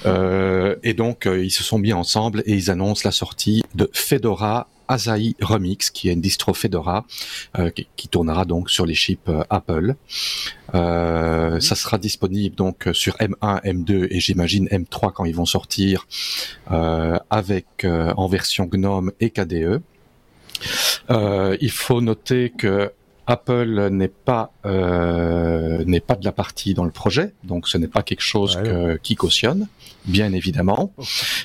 euh, et donc, euh, ils se sont mis ensemble et ils annoncent la sortie de Fedora Asahi Remix, qui est une distro Fedora euh, qui, qui, tournera donc sur les chips euh, Apple. Euh, ça sera disponible donc sur M1, M2 et j'imagine M3 quand ils vont sortir avec en version GNOME et KDE. il faut noter que Apple n'est pas euh, n'est pas de la partie dans le projet, donc ce n'est pas quelque chose que, qui cautionne, bien évidemment.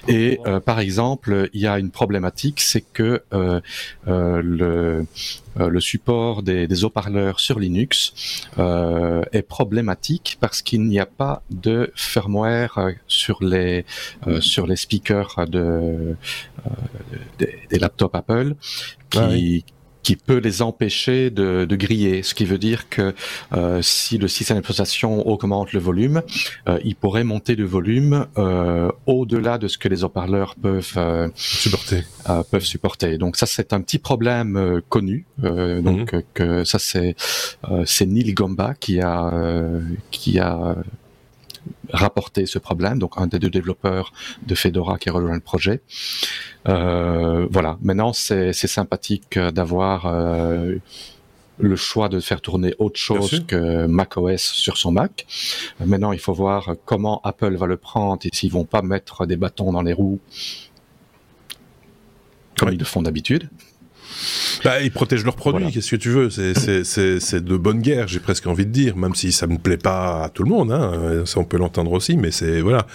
Et euh, par exemple, il y a une problématique, c'est que euh, euh le euh, le support des, des haut-parleurs sur Linux est problématique parce qu'il n'y a pas de firmware sur les sur les speakers de des, des laptops Apple qui, qui peut les empêcher de, de griller, ce qui veut dire que euh, si le système d'exploitation augmente le volume, euh, il pourrait monter le volume euh, au-delà de ce que les haut-parleurs peuvent euh, supporter. Euh, peuvent supporter. Donc ça c'est un petit problème euh, connu. donc mhm. que ça c'est c'est Neil Gomba qui a qui a rapporté ce problème, donc un des deux développeurs de Fedora qui a rejoint le projet. Euh, voilà, maintenant c'est sympathique d'avoir euh, le choix de faire tourner autre chose que macOS sur son Mac. Maintenant, il faut voir comment Apple va le prendre et s'ils vont pas mettre des bâtons dans les roues comme ils le font d'habitude. Bah, ils protègent leurs produits, qu'est-ce que tu veux C'est de bonne guerre, j'ai presque envie de dire, même si ça ne plaît pas à tout le monde, hein, ça on peut l'entendre aussi, mais c'est voilà.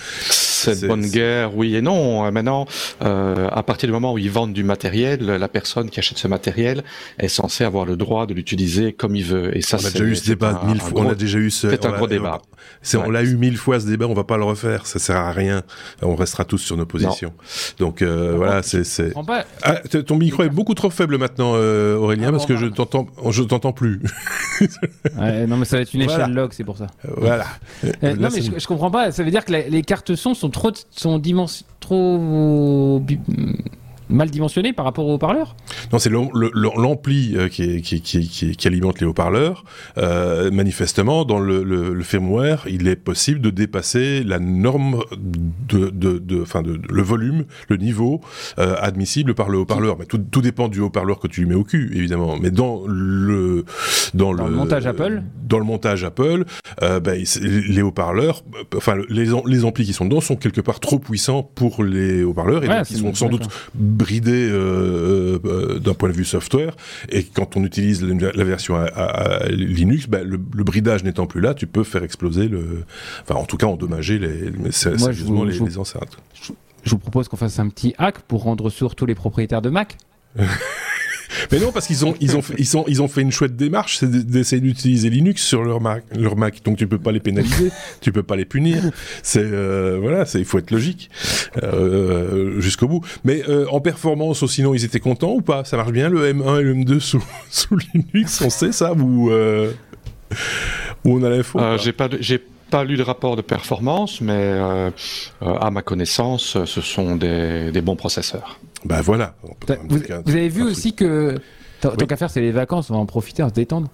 C'est de bonne guerre, oui et non. Euh, maintenant, euh, à partir du moment où ils vendent du matériel, la personne qui achète ce matériel est censée avoir le droit de l'utiliser comme il veut. Et ça, on a déjà eu ce débat mille fois. on a déjà eu ce. C'est un gros débat. On l'a eu mille fois ce débat, on va pas le refaire. Ça sert à rien. On restera tous sur nos positions. Donc euh, voilà, c'est. Ah, ton micro est beaucoup trop faible maintenant. Euh, Aurélien, ah, parce que je t'entends, je t'entends plus. non, mais ça va être une échelle log, c'est pour ça. Voilà. Euh, non, mais je, je, comprends pas. Ça veut dire que les cartes son sont trop, sont trop mal dimensionné par rapport aux haut-parleurs Non, c'est l'ampli euh, qui, qui, qui, qui, alimente les haut-parleurs. Euh, manifestement, dans le, le, firmware, il est possible de dépasser la norme de, de, de, enfin de, le volume, le niveau euh, admissible par le haut-parleur. Mais tout, tout, dépend du haut-parleur que tu lui mets au cul, évidemment. Mais dans le dans, le, montage Apple, dans le montage Apple, euh, ben, les haut-parleurs, enfin les, les amplis qui sont dedans sont quelque part trop puissants pour les haut-parleurs et donc ils sont sans doute bridé euh, euh, d'un point de vue software. Et quand on utilise la, version à, Linux, bah, le, bridage n'étant plus là, tu peux faire exploser le, enfin en tout cas endommager les, sérieusement les, les enceintes. Je vous propose qu'on fasse un petit hack pour rendre sourd tous les propriétaires de Mac. Mais non, parce qu'ils ont, ils ont, fait, ils, ils ont fait une chouette démarche, c'est d'essayer d'utiliser Linux sur leur Mac, leur Mac. Donc tu peux pas les pénaliser, tu peux pas les punir. C'est euh, voilà, c'est il faut être logique euh, jusqu'au bout. Mais euh, en performance, sinon ils étaient contents ou pas? Ça marche bien le M1 et le M2 sous, sous Linux, on sait ça? Ou où on a l'info J'ai pas, j'ai pas lu de rapport de performance, mais à ma connaissance, ce sont des, des bons processeurs. Ben voilà. Vous, avez vu aussi que, tant qu'à faire, c'est les vacances, on va en profiter, on se détendre.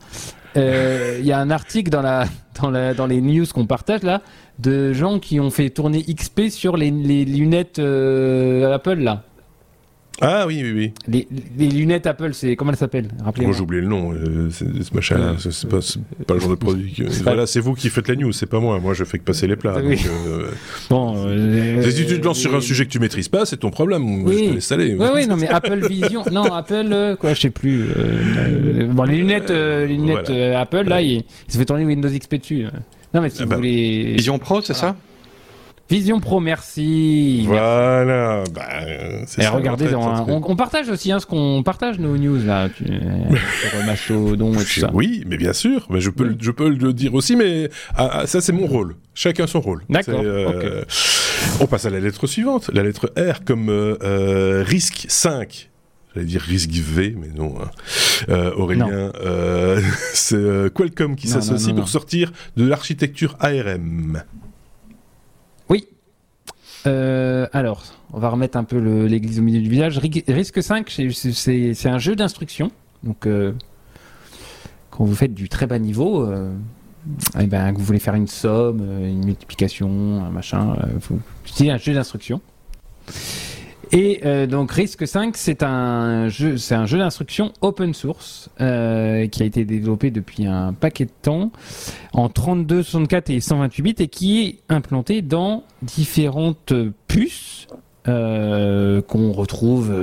Euh, il y a un article dans, la, dans, la, dans les news qu'on partage là, de gens qui ont fait tourner XP sur les, les lunettes euh, Apple là. Ah oui, oui, oui. Les, les lunettes Apple, c'est comment elles s'appellent? Rappelez-moi. Moi, j'ai oublié le nom. Euh, ce machin, euh, c'est pas, pas, le genre de produit. Que... Voilà, c'est vous qui faites la news, c'est pas moi. Moi, je fais que passer les plats. Oui. Donc, euh... Bon. Euh, si tu te lances sur un sujet que tu maîtrises pas, c'est ton problème. Oui. Je te laisse aller. Oui, oui, non, mais Apple Vision, non, Apple, euh, quoi, je sais plus. bon, les lunettes, les lunettes voilà. Apple, là, il, il se fait tourner Windows XP dessus. Non, mais si ah vous bah. voulez. Vision Pro, c'est ça? Vision Pro, merci. Voilà. Bah, Et regardez, on, partage aussi hein, ce qu'on partage nos news là, tu, sur Mastodon et tout ça. Oui, mais bien sûr. Mais je peux, je peux le dire aussi, mais ah, ah, ça c'est mon rôle. Chacun son rôle. D'accord. Euh, on passe à la lettre suivante, la lettre R comme euh, euh risque 5 j'allais dire risque V, mais non. Hein. Euh, Aurélien, euh, c'est euh, Qualcomm qui s'associe pour sortir de l'architecture ARM. Oui. alors, on va remettre un peu l'église au milieu du village. Risque 5, c'est un jeu d'instruction. Donc, quand vous faites du très bas niveau, eh ben, vous voulez faire une somme, une multiplication, un machin, c'est un jeu d'instruction. Et euh, donc Risk 5, c'est un jeu, c'est un jeu d'instruction open source euh, qui a été développé depuis un paquet de temps en 32, 64 et 128 bits et qui est implanté dans différentes puces euh, qu'on retrouve.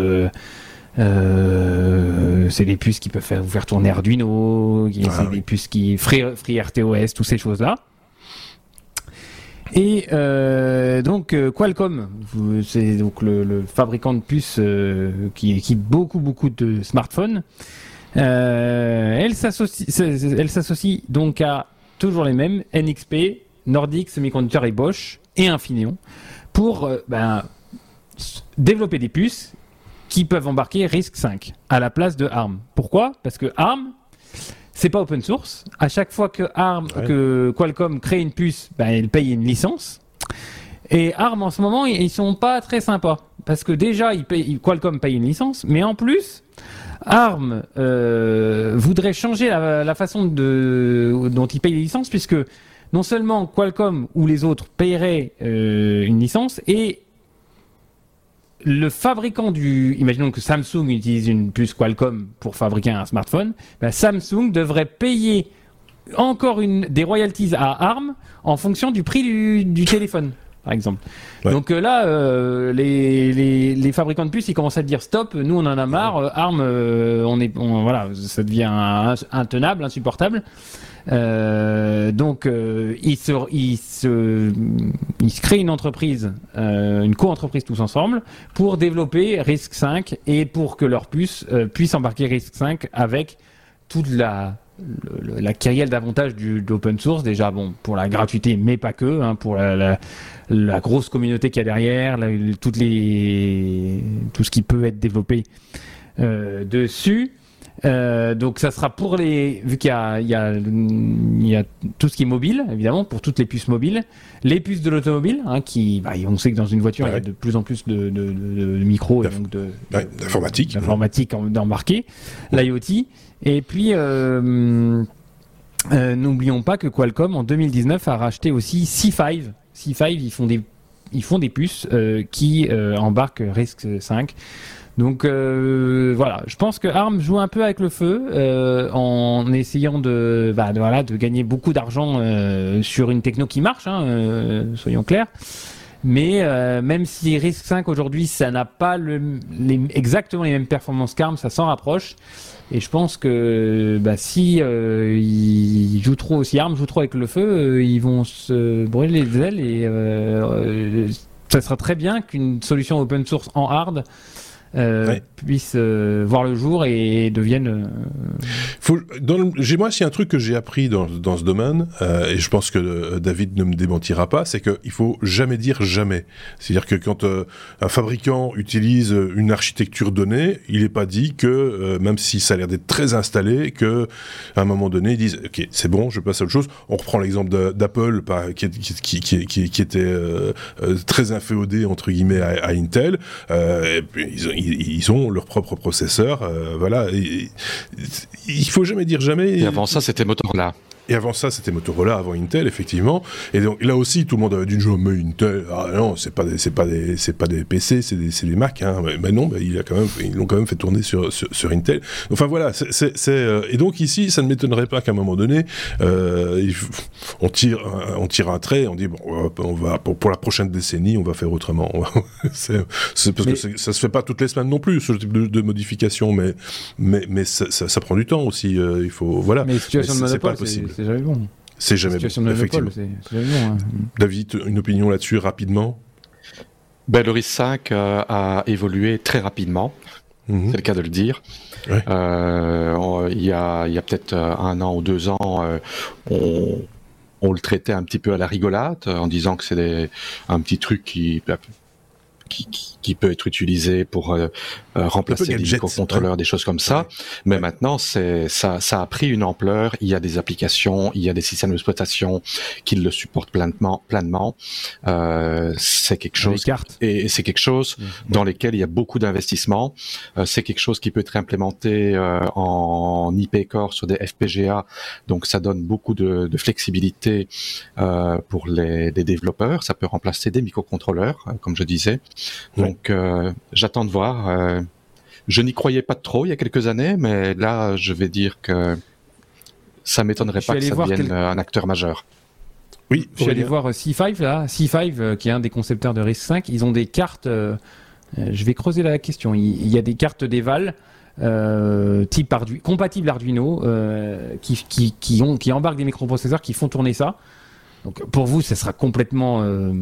c'est des puces qui peuvent faire, vous faire tourner Arduino, ah c'est des puces qui Free, FreeRTOS, toutes ces choses-là. Et euh, donc euh, Qualcomm, c'est donc le, fabricant de puces euh, qui équipe beaucoup beaucoup de smartphones. elle s'associe, donc à toujours les mêmes NXP, Nordic Semiconductor et Bosch et Infineon pour ben, développer des puces qui peuvent embarquer RISC-V à la place de ARM. Pourquoi? Parce que ARM c'est pas open source. À chaque fois que ARM, que Qualcomm crée une puce, ben, il paye une licence. Et ARM en ce moment, ils sont pas très sympas parce que déjà, ils Qualcomm paye une licence, mais en plus, ARM euh, voudrait changer la, façon de, dont ils payent les licences puisque non seulement Qualcomm ou les autres paieraient euh, une licence et le fabricant du, imaginons que Samsung utilise une puce Qualcomm pour fabriquer un smartphone, ben Samsung devrait payer encore une des royalties à ARM en fonction du prix du, téléphone, par exemple. Donc euh, là, euh, les, les, les, fabricants de puces, ils commencent à dire stop, nous on en a marre, euh, ARM, on est, voilà, ça devient intenable, insupportable. Euh, donc, euh, ils, se, créent une entreprise, euh, une co-entreprise tous ensemble, pour développer Risk 5 et pour que leur puce puisse embarquer Risk 5 avec toute la, la kyrielle d'avantages du d'open source. Déjà, bon, pour la gratuité, mais pas que, hein, pour la, grosse communauté qu'il y a derrière, toutes les, tout ce qui peut être développé dessus. Euh, donc ça sera pour les vu qu'il y a, il y, a, il y a tout ce qui est mobile évidemment pour toutes les puces mobiles, les puces de l'automobile hein, qui bah, on sait que dans une voiture il y a de plus en plus de, de, de, de micros et donc de d'informatique. d'informatique embarquée, l'IoT. Et puis euh, euh, n'oublions pas que Qualcomm en 2019 a racheté aussi C5 C5 ils font des ils font des puces qui embarquent RISC 5 donc euh, voilà, je pense que ARM joue un peu avec le feu euh, en essayant de, bah, voilà, de gagner beaucoup d'argent euh, sur une techno qui marche, hein, euh, soyons clairs. Mais euh, même si RISC 5 aujourd'hui, ça n'a pas le, les, exactement les mêmes performances qu'ARM, ça s'en rapproche. Et je pense que bah, si euh, ils jouent trop, si ARM joue trop avec le feu, ils vont se brûler les ailes et ça sera très bien qu'une solution open source en hard euh, puissent euh, voir le jour et deviennent. Euh, j'ai moi, c'est un truc que j'ai appris dans, dans ce domaine, et je pense que David ne me démentira pas, c'est qu'il faut jamais dire jamais. C'est-à-dire que quand un fabricant utilise une architecture donnée, il n'est pas dit que, même si ça a l'air d'être très installé, que à un moment donné, ils disent OK, c'est bon, je passe à autre chose. On reprend l'exemple d'Apple, qui, qui, qui, qui, qui était très inféodé entre guillemets à, à Intel. et puis, ils, ils, ont leur propre processeur. Euh, voilà. il faut jamais dire jamais. Et avant ça, c'était Motorola. Et avant ça, c'était Motorola, avant Intel, effectivement. Et donc là aussi, tout le monde avait dit mais Intel, ah non, c'est pas des, c'est pas des, c'est pas des PC, c'est des, c'est des Mac. Hein. Mais, non, il a quand même, ils l'ont quand même fait tourner sur, sur, Intel. Enfin voilà, c'est, euh, et donc ici, ça ne m'étonnerait pas qu'à un moment donné, euh, on tire, on tire un trait, on dit bon, on va pour, la prochaine décennie, on va faire autrement. c'est, parce que ça se fait pas toutes les semaines non plus, ce type de, modification, mais mais mais ça, ça, prend du temps aussi. Euh, il faut voilà. Mais situation de monopole, c'est jamais bon. C'est jamais Situation de bon, effectivement. jamais bon, hein. David, une opinion là-dessus rapidement Ben, le RIS 5 euh, a évolué très rapidement, Mhm. c'est le cas de le dire. Ouais. Euh, il y a, il y a peut-être euh, un an ou deux ans, euh, on, on le traitait un petit peu à la rigolade en disant que c'est un petit truc qui, qui, qui- qui peut être utilisé pour euh, euh, remplacer les microcontrôleurs, des choses comme ça. Ouais. Mais Ouais. maintenant, c'est ça, ça a pris une ampleur. Il y a des applications, il y a des systèmes d'exploitation qui le supportent pleinement. pleinement. Euh, c'est quelque Les chose cartes. et c'est quelque chose Mhm. dans lesquels il y a beaucoup d'investissements. Euh, c'est quelque chose qui peut être implémenté euh, en IP core sur des FPGA, donc ça donne beaucoup de, de flexibilité euh, pour les, les développeurs. Ça peut remplacer des microcontrôleurs, comme je disais. Donc euh, j'attends de voir. Euh, je n'y croyais pas trop il y a quelques années, mais là je vais dire que ça m'étonnerait Je suis pas que ça devienne quel- un acteur majeur. Oui, Je suis allé voir euh, C5 là, C5 euh, qui est un des concepteurs de RISC-V, ils ont des cartes. je vais creuser la question. Il, il y a des cartes d'Eval euh, type Arduino, compatibles Arduino euh, qui, qui, qui ont qui embarquent des microprocesseurs qui font tourner ça. Donc pour vous, ça sera complètement, euh,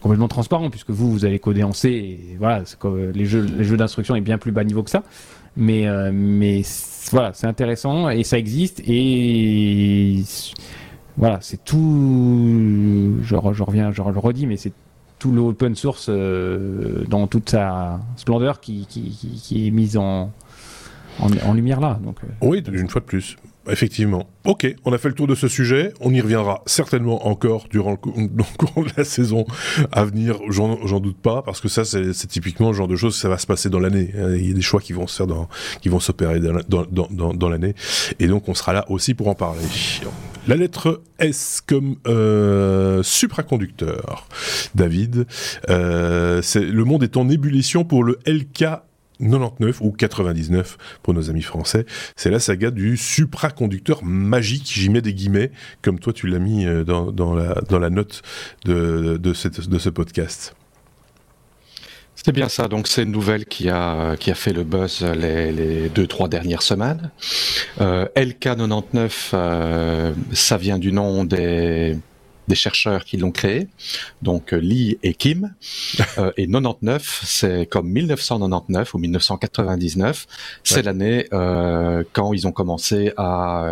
complètement transparent puisque vous vous allez coder en C et voilà, comme, les jeux les jeux d'instruction est bien plus bas niveau que ça. Mais euh, mais voilà, c'est intéressant et ça existe et voilà, c'est tout. Je, re- je reviens, je le redis, mais c'est tout l'open source euh, dans toute sa splendeur qui, est mise en, lumière là. Donc, euh, Oui, une fois de plus. Effectivement. Ok, on a fait le tour de ce sujet. On y reviendra certainement encore durant le, cou- le cours de la saison à venir. J'en doute pas, parce que ça, c'est typiquement le genre de choses, ça va se passer dans l'année. hein. Il y a des choix qui vont se faire dans, qui vont s'opérer dans, dans, dans, l'année. Et donc, on sera là aussi pour en parler. La lettre S comme euh, supraconducteur. David, euh, le monde est en ébullition pour le LK 99 ou 99 pour nos amis français. C'est la saga du supraconducteur magique, j'y mets des guillemets, comme toi tu l'as mis euh, dans, la, note de, ce podcast. C'est bien ça. Donc c'est une nouvelle qui a qui a fait le buzz les, les deux trois dernières semaines. Euh, LK99, euh, ça vient du nom des des chercheurs qui l'ont créé, donc euh, Lee et Kim. Euh, et 99, c'est comme 1999 ou 1999, c'est Ouais. l'année euh, quand ils ont commencé à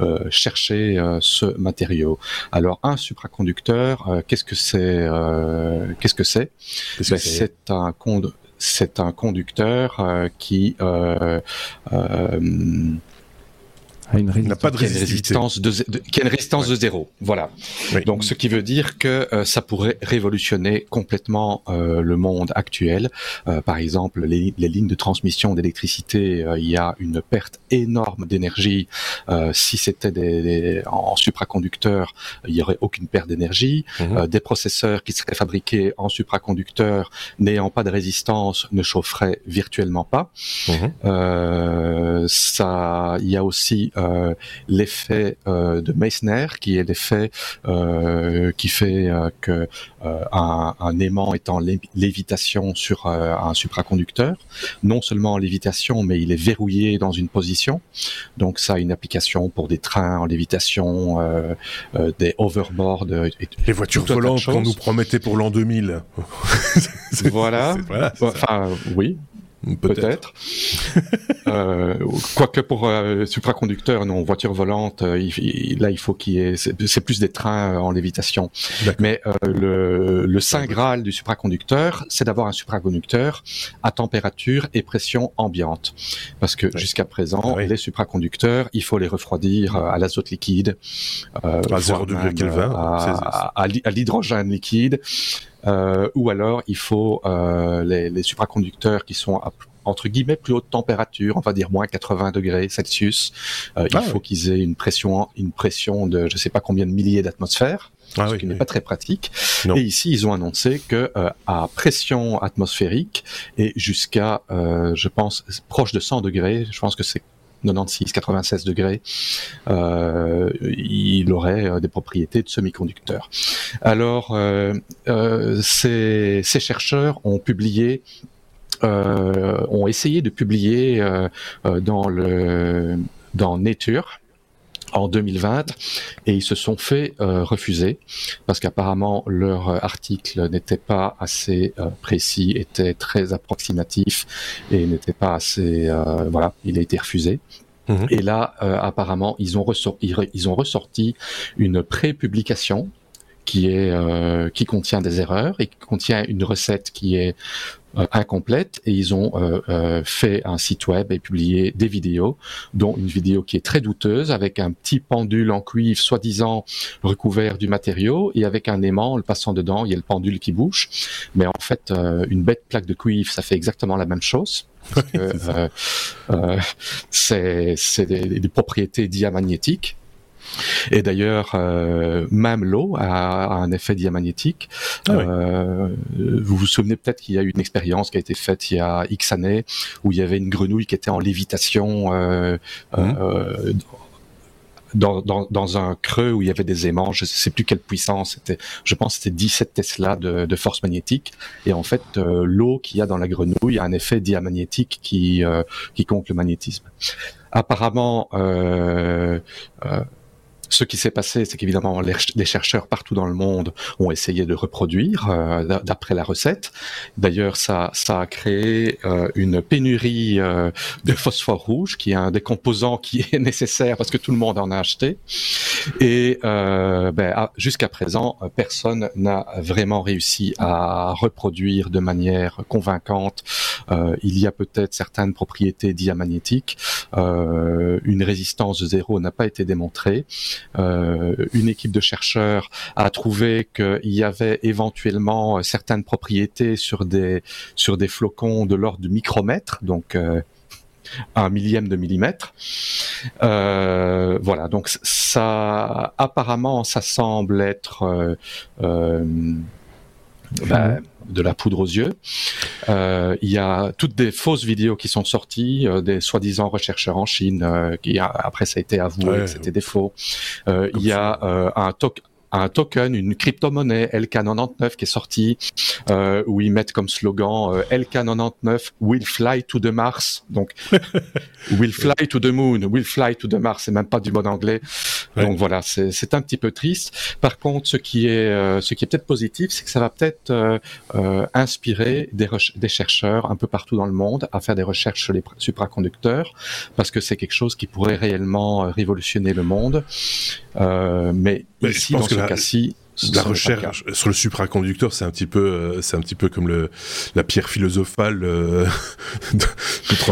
euh, chercher ce matériau. Alors un supraconducteur, qu'est-ce que c'est Qu'est-ce que c'est? Ben, c'est? c'est un con- c'est un conducteur qui a une n'a pas de résistance de, zé- de- qui a une résistance de zéro. Voilà. Oui. Donc, ce qui veut dire que euh, ça pourrait révolutionner complètement euh, le monde actuel. Euh, par exemple, les, les lignes de transmission d'électricité, euh, il y a une perte énorme d'énergie. Euh, si c'était des, des- en supraconducteur, il y aurait aucune perte d'énergie. Mhm. Euh, des processeurs qui seraient fabriqués en supraconducteur, n'ayant pas de résistance, ne chaufferaient virtuellement pas. Mhm. Euh, ça, il y a aussi euh, l'effet euh, de Meissner, qui est l'effet euh, qui fait euh, que euh, un, un aimant est en lé- lévitation sur euh, un supraconducteur, non seulement en lévitation, mais il est verrouillé dans une position. Donc ça a une application pour des trains en lévitation, euh, euh, des overboards. euh, et- Les voitures volantes qu'on nous promettait pour l'an 2000. C'est- Voilà. voilà. Enfin, oui, peut-être. Euh, quoique pour euh, supraconducteur, non, voiture volante, euh, il- il- là il faut qu'il y ait, c'est plus des trains euh, en lévitation. Mais le, le saint graal du supraconducteur, c'est d'avoir un supraconducteur à température et pression ambiante. Parce que jusqu'à présent, Ah oui. les supraconducteurs, il faut les refroidir à l'azote liquide, À voire 0 degré même, Kelvin, à, à l'hydrogène liquide. Euh, ou alors il faut euh, les, les supraconducteurs qui sont à entre guillemets plus haute température, on va dire moins 80 degrés Celsius. Euh, Ah il faut qu'ils aient une pression, une pression de je sais pas combien de milliers d'atmosphères, Ah ce oui, qui n'est pas très pratique. Non. Et ici, ils ont annoncé que euh, à pression atmosphérique et jusqu'à, euh, je pense, proche de 100 degrés, je pense que c'est 96, 96 degrés, euh, il aurait euh, des propriétés de semi-conducteur. Alors, euh, euh, ces, ces chercheurs ont publié euh, ont essayé de publier euh, dans le dans Nature en 2020 et ils se sont fait euh, refuser parce qu'apparemment leur euh, article n'était pas assez euh, précis, était très approximatif et n'était pas assez voilà, il a été refusé. Mhm. Et là, apparemment, ils ont, ressorti, ils ont ressorti une pré-publication qui est qui contient des erreurs et qui contient une recette qui est euh, incomplète et ils ont euh, euh, fait un site web et publié des vidéos, dont une vidéo qui est très douteuse avec un petit pendule en cuivre soi-disant recouvert du matériau et avec un aimant, le passant dedans, il y a le pendule qui bouge. Mais en fait, une bête plaque de cuivre, ça fait exactement la même chose. c'est des, propriétés diamagnétiques et d'ailleurs, euh, même l'eau a, un effet diamagnétique. Ah euh, vous vous souvenez peut-être qu'il y a eu une expérience qui a été faite il y a X années où il y avait une grenouille qui était en lévitation. Euh, mmh. dans, dans, dans, un creux où il y avait des aimants, je ne sais plus quelle puissance, c'était, je pense que c'était 17 Tesla de, de, force magnétique. Et en fait, l'eau qu'il y a dans la grenouille a un effet diamagnétique qui, qui compte le magnétisme. Apparemment, euh, ce qui s'est passé, c'est qu'évidemment, les, chercheurs partout dans le monde ont essayé de reproduire euh, d'après la recette. D'ailleurs, ça, ça a créé euh, une pénurie euh, de phosphore rouge, qui est un des composants qui est nécessaire parce que tout le monde en a acheté. Et ben, jusqu'à présent, personne n'a vraiment réussi à reproduire de manière convaincante. il y a peut-être certaines propriétés diamagnétiques. une résistance zéro n'a pas été démontrée. Euh, une équipe de chercheurs a trouvé qu'il y avait éventuellement euh, certaines propriétés sur des sur des flocons de l'ordre du micromètre, donc euh, un millième de millimètre. voilà, donc ça, apparemment, ça semble être bah, de la poudre aux yeux. Euh, il y a toutes des fausses vidéos qui sont sorties, euh, des soi-disant rechercheurs en Chine, euh, qui après ça a été avoué que c'était des faux. il y a un, token un token, une crypto-monnaie LK99 qui est sortie, euh, où ils mettent comme slogan euh, LK99 will fly to the Mars. Donc, will fly to the moon, will fly to the Mars, c'est même pas du bon anglais. Donc voilà, c'est un petit peu triste. Par contre, ce qui est, euh, ce qui est peut-être positif, c'est que ça va peut-être euh, inspirer des, des chercheurs un peu partout dans le monde à faire des recherches sur les supraconducteurs, parce que c'est quelque chose qui pourrait réellement révolutionner le monde. mais, ici, dans ce la recherche sur le supraconducteur, c'est un petit peu, euh, c'est un petit peu comme le, la pierre philosophale euh, de,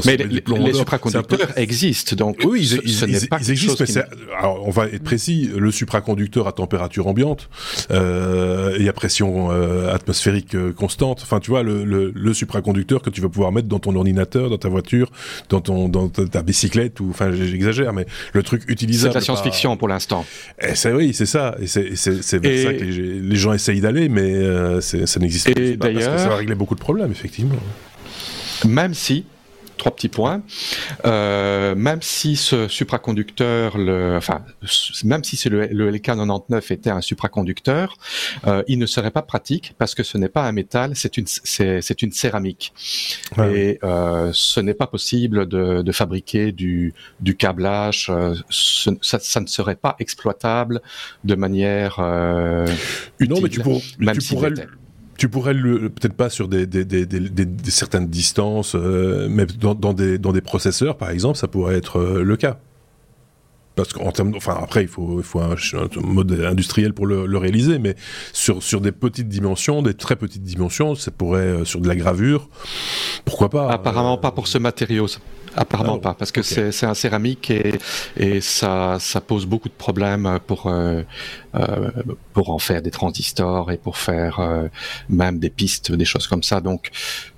Mais les, les supraconducteurs existent, donc oui, ils, ce, ils, pas ils existent. Mais alors, on va être précis. Le supraconducteur à température ambiante euh, et à pression euh, atmosphérique euh, constante. Enfin, tu vois, le, le, le, supraconducteur que tu vas pouvoir mettre dans ton ordinateur, dans ta voiture, dans ton, dans ta, bicyclette ou, enfin, j'exagère, mais le truc utilisable. C'est la science-fiction pour l'instant. Et c'est oui, c'est ça. Et c'est c'est vers ça les, gens essayent d'aller, mais euh, ça n'existe pas. Parce que ça va régler beaucoup de problèmes, effectivement. Même si, trois petits points. Euh, même si ce supraconducteur, le, enfin, même si c'est le, LK99 était un supraconducteur, euh, il ne serait pas pratique parce que ce n'est pas un métal, c'est une, c'est, une céramique. Et euh, ce n'est pas possible de, de fabriquer du, du câblage. Euh, ça, ça, ne serait pas exploitable de manière. Euh, non, mais tu, même tu pourrais tu pourrais le peut-être pas sur des, des, des, des certaines distances, euh, mais dans, dans, des, dans des processeurs, par exemple, ça pourrait être euh, le cas. Parce qu'en termes, enfin après, il faut, il faut un, mode industriel pour le, le, réaliser, mais sur, sur des petites dimensions, des très petites dimensions, ça pourrait euh, sur de la gravure, pourquoi pas Apparemment pas pour ce matériau. Apparemment ah pas, parce que c'est un céramique et, et ça, ça pose beaucoup de problèmes pour, euh, euh, pour en faire des transistors et pour faire euh, même des pistes, des choses comme ça. Donc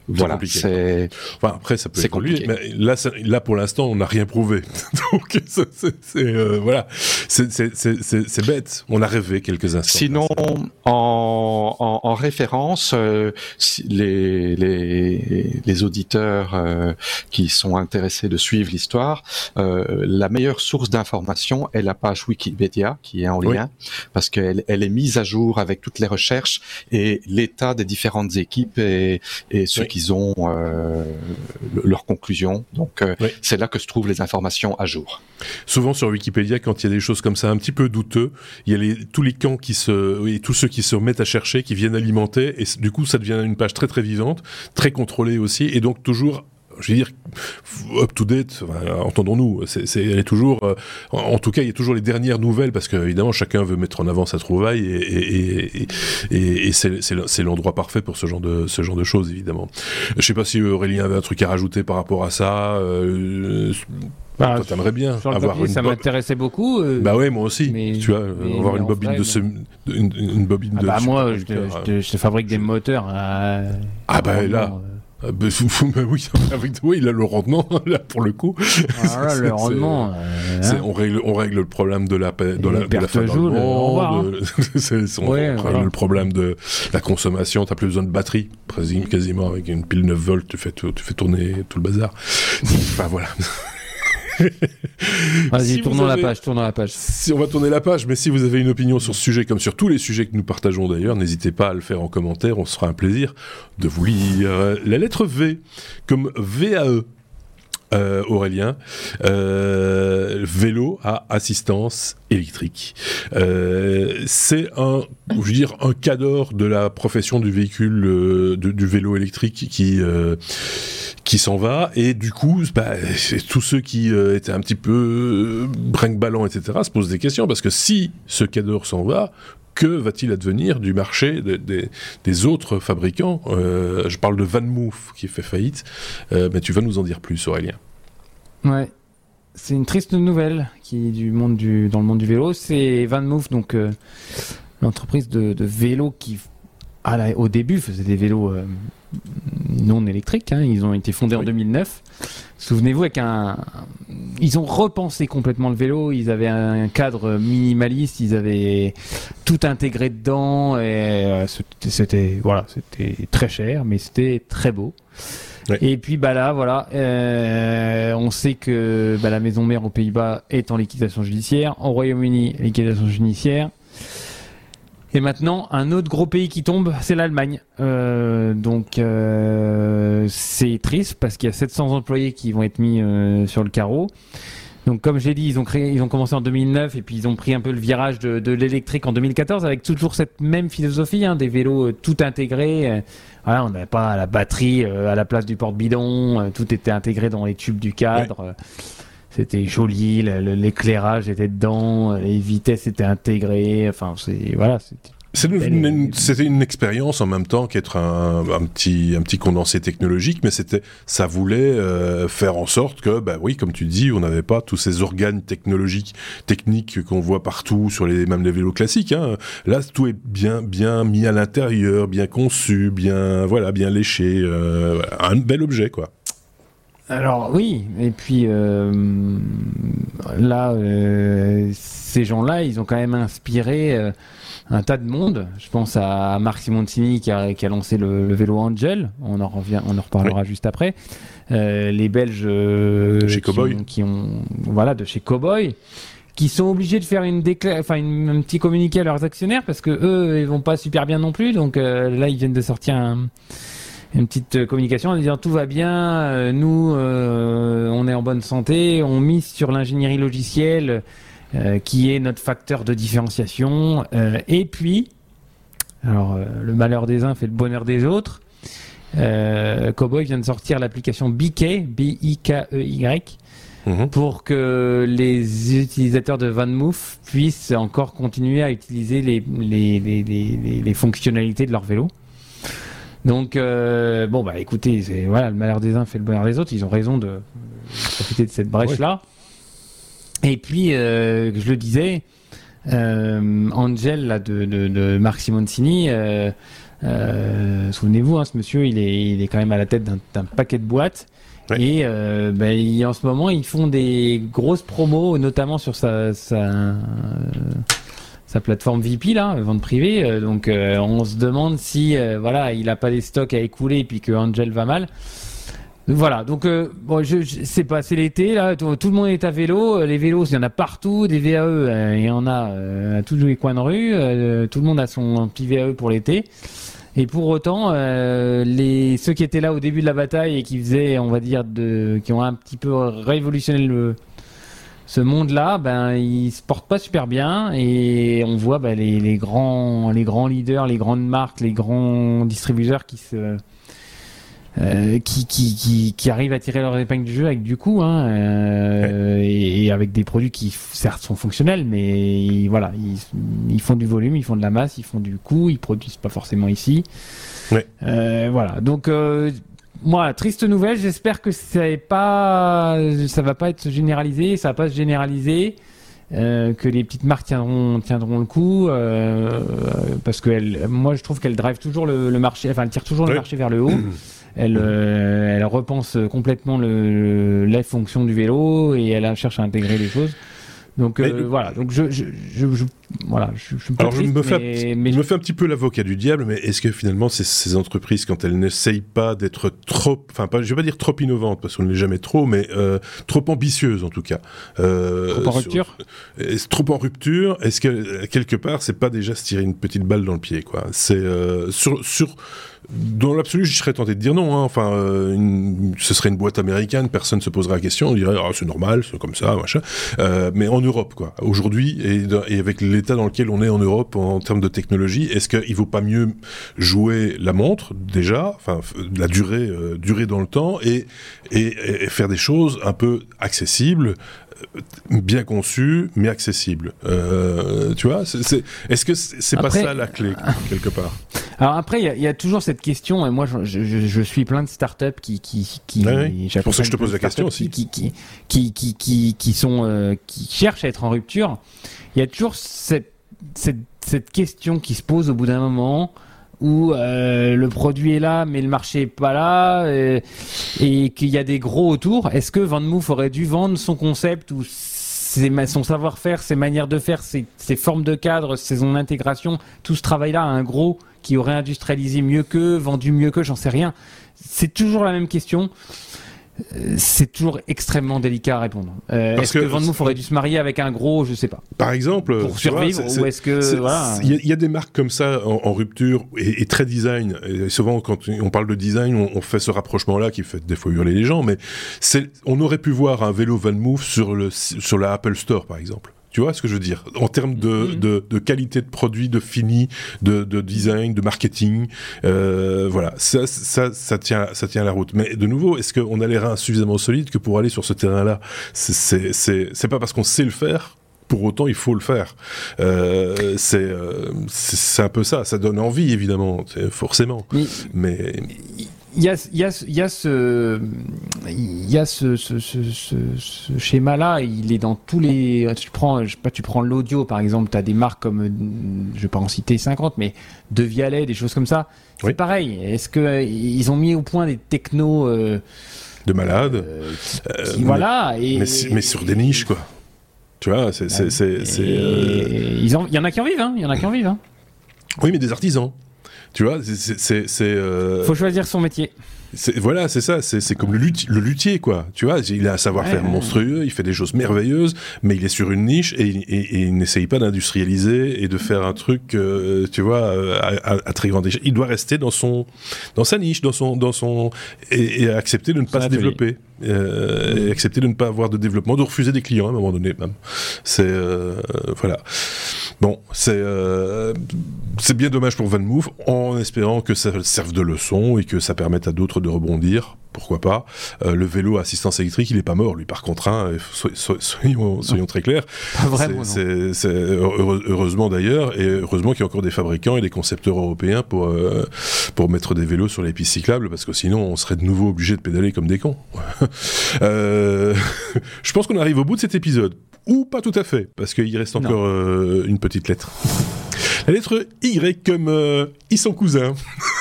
voilà, c'est. Enfin, après, ça peut évoluer, mais là, là pour l'instant, on n'a rien prouvé. Donc, c'est euh, voilà, c'est bête. On a rêvé quelques instants. Sinon, en, en, en référence, euh, les, les, les auditeurs euh, qui sont intéressés intéressé de suivre l'histoire, euh, la meilleure source d'information est la page Wikipédia qui est en lien parce qu'elle elle est mise à jour avec toutes les recherches et l'état des différentes équipes et, et ce qu'ils ont euh, leurs conclusions. Donc euh, c'est là que se trouvent les informations à jour. Souvent sur Wikipédia, quand il y a des choses comme ça un petit peu douteux, il y a les, tous les camps qui se, oui, tous ceux qui se mettent à chercher, qui viennent alimenter, et du coup ça devient une page très très vivante, très contrôlée aussi, et donc toujours je veux dire, up to date, entendons-nous, c'est, elle est toujours, euh, en, tout cas, il y a toujours les dernières nouvelles parce qu'évidemment, chacun veut mettre en avant sa trouvaille et, et, et, c'est, l'endroit parfait pour ce genre de, ce genre de choses, évidemment. Je sais pas si Aurélien avait un truc à rajouter par rapport à ça. Euh, bah, toi, t'aimerais bien avoir une ça m'intéressait beaucoup. Euh, bah ouais, moi aussi. tu vois, avoir une bobine de une, bobine ah de. Bah moi, je, te, fabrique des moteurs. ah bah là. Ah bah, oui, oui, il a le rendement là pour le coup. Ah, le rendement. Euh, hein. on règle, on règle le problème de la, de la, de la fin joue, on, règle le problème de la consommation. T'as plus besoin de batterie, quasiment avec une pile 9 volts, tu fais, tu fais tourner tout le bazar. enfin voilà. Vas-y, tournons la page, tournons la page. Si on va tourner la page, mais si vous avez une opinion sur ce sujet, comme sur tous les sujets que nous partageons d'ailleurs, n'hésitez pas à le faire en commentaire, on se fera un plaisir de vous lire. La lettre V, comme VAE, euh, Aurélien, euh, vélo à assistance électrique. Euh, c'est un, je veux dire, un cadre de la profession du véhicule, du vélo électrique qui qui s'en va et du coup bah, tous ceux qui étaient un petit peu brinque-ballant etc se posent des questions parce que si ce cadre s'en va que va-t-il advenir du marché des autres fabricants euh, Je parle de Van Moof qui fait faillite, euh, mais tu vas nous en dire plus, Aurélien. Ouais, c'est une triste nouvelle qui du monde du dans le monde du vélo. C'est Van Moof, donc euh, l'entreprise de vélo qui au début faisait des vélos non électriques. Hein. Ils ont été fondés en 2009. Souvenez-vous, avec un, ils ont repensé complètement le vélo. Ils avaient un cadre minimaliste. Ils avaient tout intégré dedans. Et euh, c'était, voilà, c'était très cher, mais c'était très beau. Et puis bah là, voilà, euh, on sait que bah, la maison mère aux Pays-Bas est en liquidation judiciaire, au Royaume-Uni liquidation judiciaire, et maintenant, un autre gros pays qui tombe, c'est l'Allemagne. Euh, donc euh, c'est triste parce qu'il y a 700 employés qui vont être mis euh, sur le carreau. Donc comme j'ai dit, ils ont créé, ils ont commencé en 2009 et puis ils ont pris un peu le virage de, de l'électrique en 2014 avec toujours cette même philosophie, hein, des vélos euh, tout intégrés. Euh, voilà, on n'avait pas la batterie à la place du porte-bidon, tout était intégré dans les tubes du cadre. C'était joli, l'éclairage était dedans, les vitesses étaient intégrées. Enfin, c'est voilà, c'était une, expérience en même temps qu'être un, petit, un petit condensé technologique, mais c'était, ça voulait euh, faire en sorte que, bah oui, comme tu dis, on n'avait pas tous ces organes technologiques, techniques qu'on voit partout sur les, même les vélos classiques. Hein. Là, tout est bien, bien mis à l'intérieur, bien conçu, bien, voilà, bien léché, euh, un bel objet, quoi. Alors oui, et puis euh, là, euh, ces gens-là, ils ont quand même inspiré euh, un tas de monde. Je pense à Marc Simoncini qui a, qui a lancé le, vélo Angel. On en revient, on en reparlera juste après. les Belges chez qui, Cowboy. qui ont, voilà, de chez Cowboy qui sont obligés de faire une décla enfin un petit communiqué à leurs actionnaires parce que eux ils vont pas super bien non plus donc là ils viennent de sortir un, une petite euh, communication en disant tout va bien, euh, nous euh, on est en bonne santé, on mise sur l'ingénierie logicielle qui est notre facteur de différenciation. et puis, alors le malheur des uns fait le bonheur des autres. Cowboy vient de sortir l'application BK, B-I-K-E-Y, mhm. pour que les utilisateurs de VanMoof puissent encore continuer à utiliser les, les, les, les fonctionnalités de leur vélo. Donc, euh, bon, bah écoutez, voilà, le malheur des uns fait le bonheur des autres. Ils ont raison de, profiter de cette brèche-là. Et puis, euh, je le disais, euh, Angel là, de, de, de Marc Simoncini, souvenez-vous, hein, ce monsieur, il est, il est quand même à la tête d'un paquet de boîtes. Et euh, ben, en ce moment, ils font des grosses promos, notamment sur sa, sa, sa plateforme VP là, vente privée. Euh, donc euh, on se demande si euh, voilà, il a pas des stocks à écouler et puis que Angel va mal. Voilà, donc bon, je, c'est pas, c'est l'été là, tout, le monde est à vélo, les vélos, il y en a partout, des VAE, il y en a à tous les coins de rue, tout le monde a son petit VAE pour l'été. Et pour autant, les ceux qui étaient là au début de la bataille et qui faisaient, on va dire, de, qui ont un petit peu révolutionné le ce monde-là, ben ils se portent pas super bien et on voit ben, les, les grands les grands leaders, les grandes marques, les grands distributeurs qui se euh, qui, qui, qui, qui arrivent à tirer leur épingle du jeu avec du coup, hein, euh, et, et avec des produits qui certes sont fonctionnels, mais ils- voilà, ils, ils font du volume, ils font de la masse, ils font du coût, ils produisent pas forcément ici. Ouais. Euh, voilà, donc moi, triste nouvelle, j'espère que pas, ça va pas être généralisé, ça va pas se généraliser. euh, que les petites marques tiendront tiendront le coup euh, parce que elles- moi je trouve qu'elles drivent toujours le, le marché enfin elles tirent toujours le marché vers le haut elle, euh, elle repense complètement le, les fonctions du vélo et elle cherche à intégrer les choses. Donc Mais euh, voilà, donc je, je, je, je- voilà, je, suis Alors je me, fais, mais, mais je me fais un petit peu l'avocat du diable, mais est-ce que finalement ces, ces entreprises, quand elles n'essayent pas d'être trop, enfin pas, je vais pas dire trop innovantes parce qu'on ne l'est jamais trop, mais euh, trop ambitieuses en tout cas, euh, trop en sur- rupture. est-ce trop en rupture, est-ce que euh, quelque part c'est pas déjà se tirer une petite balle dans le pied quoi C'est euh, sur sur dans l'absolu, je serais tenté de dire non. hein. Enfin, euh, ce serait une boîte américaine, personne se posera la question, on dirait ah, c'est normal, c'est comme ça, machin. Euh, mais en Europe, quoi. Aujourd'hui, et, avec l'état dans lequel on est en Europe en, termes de technologie, est-ce qu'il vaut pas mieux jouer la montre déjà, enfin la durée, euh, durée dans le temps, et, et, faire des choses un peu accessibles, bien conçues, mais accessibles. Euh, tu vois, c'est- est-ce que c'est pas ça la clé quelque part? Alors après, il y, a- il y a toujours cette question, et moi je, je, je- je suis plein de startups qui. C'est pour ça que je te pose la question aussi. Qui qui qui qui qui, qui sont euh, qui cherchent à être en rupture. Il y a toujours cette cette cette question qui se pose au bout d'un moment où euh, le produit est là mais le marché est pas là euh, et qu'il y a des gros autour. Est-ce que Van Moof aurait dû vendre son concept ou ses son savoir-faire, ses manières de faire, ses, ses formes de cadre, son intégration, tout ce travail-là à un gros qui aurait industrialisé mieux qu'eux, vendu mieux qu'eux, j'en sais rien. C'est toujours la même question. C'est toujours extrêmement délicat à répondre. Euh, est-ce que, que- Van Moof aurait dû se marier avec un gros, je sais pas, Par exemple, pour vois, survivre, ou est-ce que voilà. Il y, a- il y a des marques comme ça en, en rupture et, et très design. Et souvent, quand on parle de design, on, on fait ce rapprochement-là qui fait des fois hurler les gens. Mais on aurait pu voir un vélo Van Move sur le sur la Apple Store, par exemple. Tu vois ce que je veux dire? En termes de, Mhm. de, de qualité de produit, de fini, de, de design, de marketing, euh, voilà, ça, ça, ça tient, ça tient la route. Mais de nouveau, est-ce qu'on a les reins suffisamment solides que pour aller sur ce terrain-là? C'est- C'est c'est- c'est pas parce qu'on sait le faire pour autant il faut le faire. Euh, c'est euh, un peu ça, ça donne envie évidemment, forcément. Mais Mais il y a, y a, y a ce, il y a ce, ce, ce, ce, ce schéma-là. Il est dans tous les. Tu prends, je sais pas, tu prends l'audio par exemple. Tu as des marques comme, euh, je vais pas en citer 50, mais De Vialet, des choses comme ça. C'est Oui. pareil. Est-ce que euh, ils ont mis au point des technos euh, de malade, euh, qui- euh, qui- mais- voilà et mais, sur des niches quoi. Tu vois, c'est Et euh, Il y en a qui en vivent. Hein. Il y en a qui en vivent. Hein. oui mais des artisans. Tu vois, c'est- c'est c'est c'est, euh, Faut choisir son métier. C'est- Voilà, c'est ça, c'est c'est comme le, luthi- le luthier, quoi. Tu vois, il a un savoir-faire Ouais, ouais. monstrueux, il fait des choses merveilleuses, mais il est sur une niche et, il- et- et il n'essaye pas d'industrialiser et de faire un truc, euh, tu vois, à, à- à très grande échelle. Il doit rester dans son, dans sa niche, dans son, dans son, et, et accepter de ne pas se développer, euh, et accepter de ne pas avoir de développement, de refuser des clients à un moment donné, même. C'est, euh, voilà. Bon, c'est euh, c'est bien dommage pour Van Move, en espérant que ça serve de leçon et que ça permette à d'autres de rebondir. Pourquoi pas Euh, Le vélo à assistance électrique, il est pas mort, lui. Par contre, hein, so- so- soyons, soyons très clairs. Pas vraiment. Heureusement d'ailleurs, et heureusement qu'il y a encore des fabricants et des concepteurs européens pour euh, pour mettre des vélos sur les pistes cyclables, parce que sinon on serait de nouveau obligé de pédaler comme des cons. Euh, je pense qu'on arrive au bout de cet épisode, ou pas tout à fait, parce qu'il reste encore euh, une petite lettre. La lettre Y comme euh, ils sont cousins.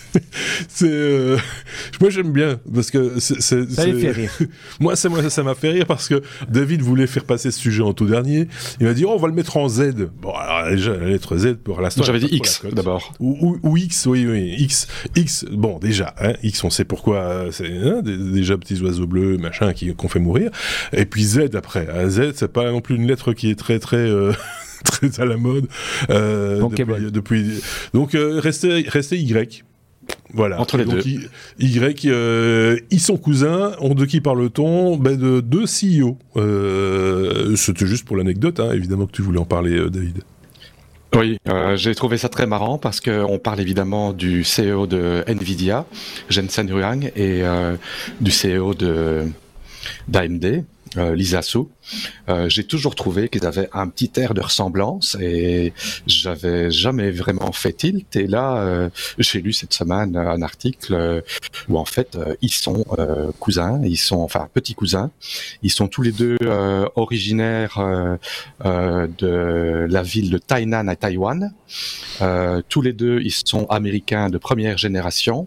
c'est euh, moi j'aime bien parce que c'est c'est- Ça les c'est- fait rire. moi, ça m'a ça m'a fait rire parce que David voulait faire passer ce sujet en tout dernier. Il m'a dit, oh, on va le mettre en Z. Bon, alors déjà la lettre Z pour l'instant. J'avais dit X d'abord. Ou, ou- ou X, oui, oui, X, X. Bon, déjà, hein, X, on sait pourquoi. euh, C'est hein, déjà petits oiseaux bleus, machin, qui qu'on fait mourir. Et puis Z après. hein, Z, c'est pas non plus une lettre qui est très, très. euh, très à la mode euh, Bankable. depuis, depuis- donc euh, restez restez Y voilà. Entre les Donc, deux. Y, euh, ils sont cousins on de qui parle-t-on? Ben de deux CEO euh, c'était juste pour l'anecdote hein, évidemment que tu voulais en parler euh, David. Oui, euh, j'ai trouvé ça très marrant parce qu'on parle évidemment du CEO de Nvidia, Jensen Huang, et euh, du CEO de d'AMD, euh, Lisa Su. Euh, j'ai toujours trouvé qu'ils avaient un petit air de ressemblance et j'avais jamais vraiment fait tilt. Et là, euh, j'ai lu cette semaine un article euh, où en fait euh, ils sont euh, cousins, ils sont enfin petits cousins. Ils sont tous les deux originaires de la ville de Tainan à Taïwan. Tous les deux, ils sont américains de première génération.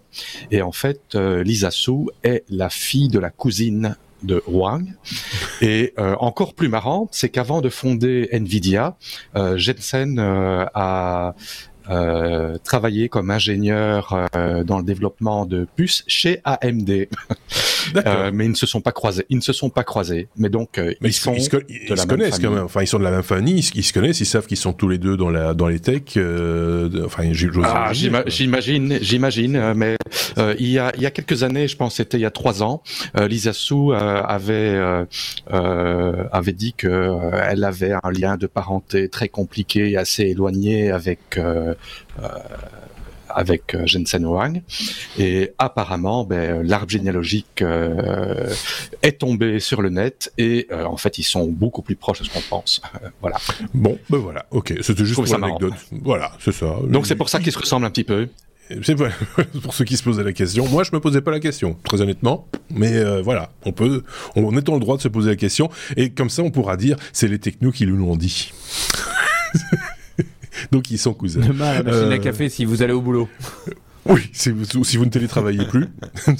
Et en fait, Lisa Su est la fille de la cousine de Wang. Et euh, encore plus marrant, c'est qu'avant de fonder Nvidia, euh, Jensen euh, a travaillé comme ingénieur dans le développement de puces chez AMD. Euh, mais ils ne se sont pas croisés. Ils ne se sont pas croisés. Mais donc, euh, Mais ils, sont ils, se, ils connaissent quand même. Enfin, ils sont de la même famille. Ils, se- connaissent. Ils savent qu'ils sont tous les deux dans la dans les techs. euh, enfin, Ah, j'imagine, j'imagine, euh, mais euh, il y a il y a quelques années, je pense, c'était il y a trois ans, euh, Lisa euh, avait euh, euh, avait dit que euh, elle avait un lien de parenté très compliqué assez éloigné avec euh, euh, avec euh, Jensen Huang et apparemment ben, l'arbre généalogique euh, est tombé sur le net et euh, en fait ils sont beaucoup plus proches de ce qu'on pense voilà Bon, ben voilà. Ok, c'était juste pour l'anecdote. Voilà, c'est ça. donc c'est pour ça qu'ils se ressemblent un petit peu C'est pour ceux qui se posaient la question. Moi, je me posais pas la question, très honnêtement. Mais euh, voilà, on peut, on est le droit de se poser la question. Et comme ça, on pourra dire, c'est les technos qui nous l'ont dit. Donc, ils sont cousins. Demain, à la machine Euh, à café, si vous allez au boulot. Oui, si vous, si vous ne télétravaillez plus, vous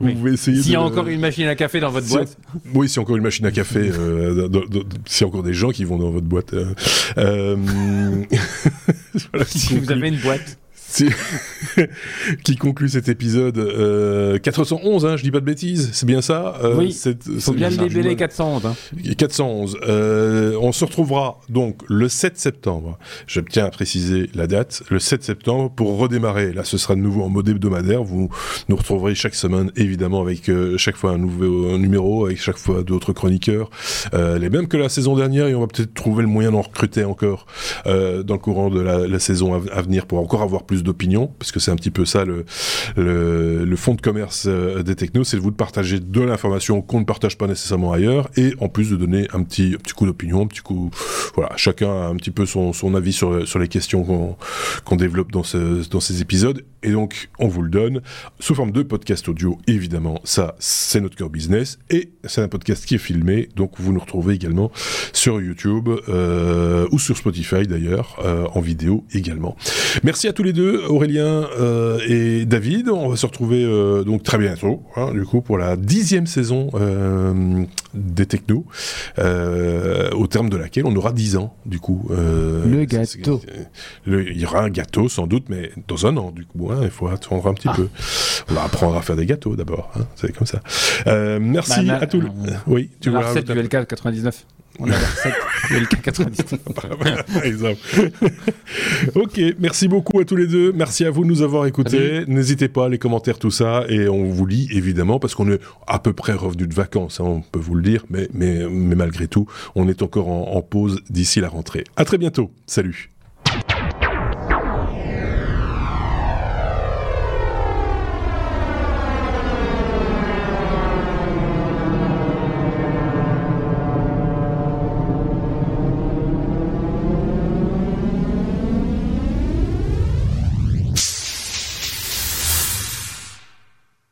Oui. pouvez essayer S'il y de... a encore une machine à café dans votre Si- boîte. Oui, s'il y a encore une machine à café, euh, s'il y a encore des gens qui vont dans votre boîte. euh, euh, voilà, Si vous conclut- avez une boîte. qui conclut cet épisode euh, 411, hein, je dis pas de bêtises, c'est bien ça euh, Oui, c'est- bien le débeller 411. Hein. 411. Euh, on se retrouvera donc le 7 septembre. Je tiens à préciser la date. Le 7 septembre pour redémarrer. Là, ce sera de nouveau en mode hebdomadaire. Vous nous retrouverez chaque semaine, évidemment, avec euh, chaque fois un nouveau numéro, avec chaque fois d'autres chroniqueurs, euh, les mêmes que la saison dernière. Et on va peut-être trouver le moyen d'en recruter encore euh, dans le courant de la, la saison à, à venir pour encore avoir plus d'opinions, parce que c'est un petit peu ça le, le, fond de commerce euh, des technos, c'est de vous de partager de l'information qu'on ne partage pas nécessairement ailleurs, et en plus de donner un petit, petit coup d'opinion, un petit coup, voilà, chacun a un petit peu son, son avis sur, sur les questions qu'on qu'on développe dans, ce, dans ces épisodes, et donc on vous le donne sous forme de podcast audio, évidemment, ça c'est notre cœur business, et c'est un podcast qui est filmé, donc vous nous retrouvez également sur YouTube euh, ou sur Spotify d'ailleurs, euh, en vidéo également. Merci à tous les deux, Aurélien euh, et David. On va se retrouver euh, donc très bientôt, hein, du coup, pour la dixième saison euh, des Technos, euh, au terme de laquelle on aura dix ans, du coup. Le gâteau. le- il y aura un gâteau sans doute, mais dans un an, du coup. Hein, il faut attendre un petit Ah. peu. On va apprendre à faire des gâteaux d'abord. hein, c'est comme ça. Euh, merci Bah, à tous. on- Oui, tu Tu la recette du LK 99. On a la recette du LK 99. Par exemple. ok, merci beaucoup à tous les deux. Merci à vous de nous avoir écoutés. N'hésitez pas, les commentaires, tout ça. Et on vous lit évidemment parce qu'on est à peu près revenu de vacances, hein, on peut vous le dire. Mais, mais, mais malgré tout, on est encore en, en pause d'ici la rentrée. À très bientôt. Salut.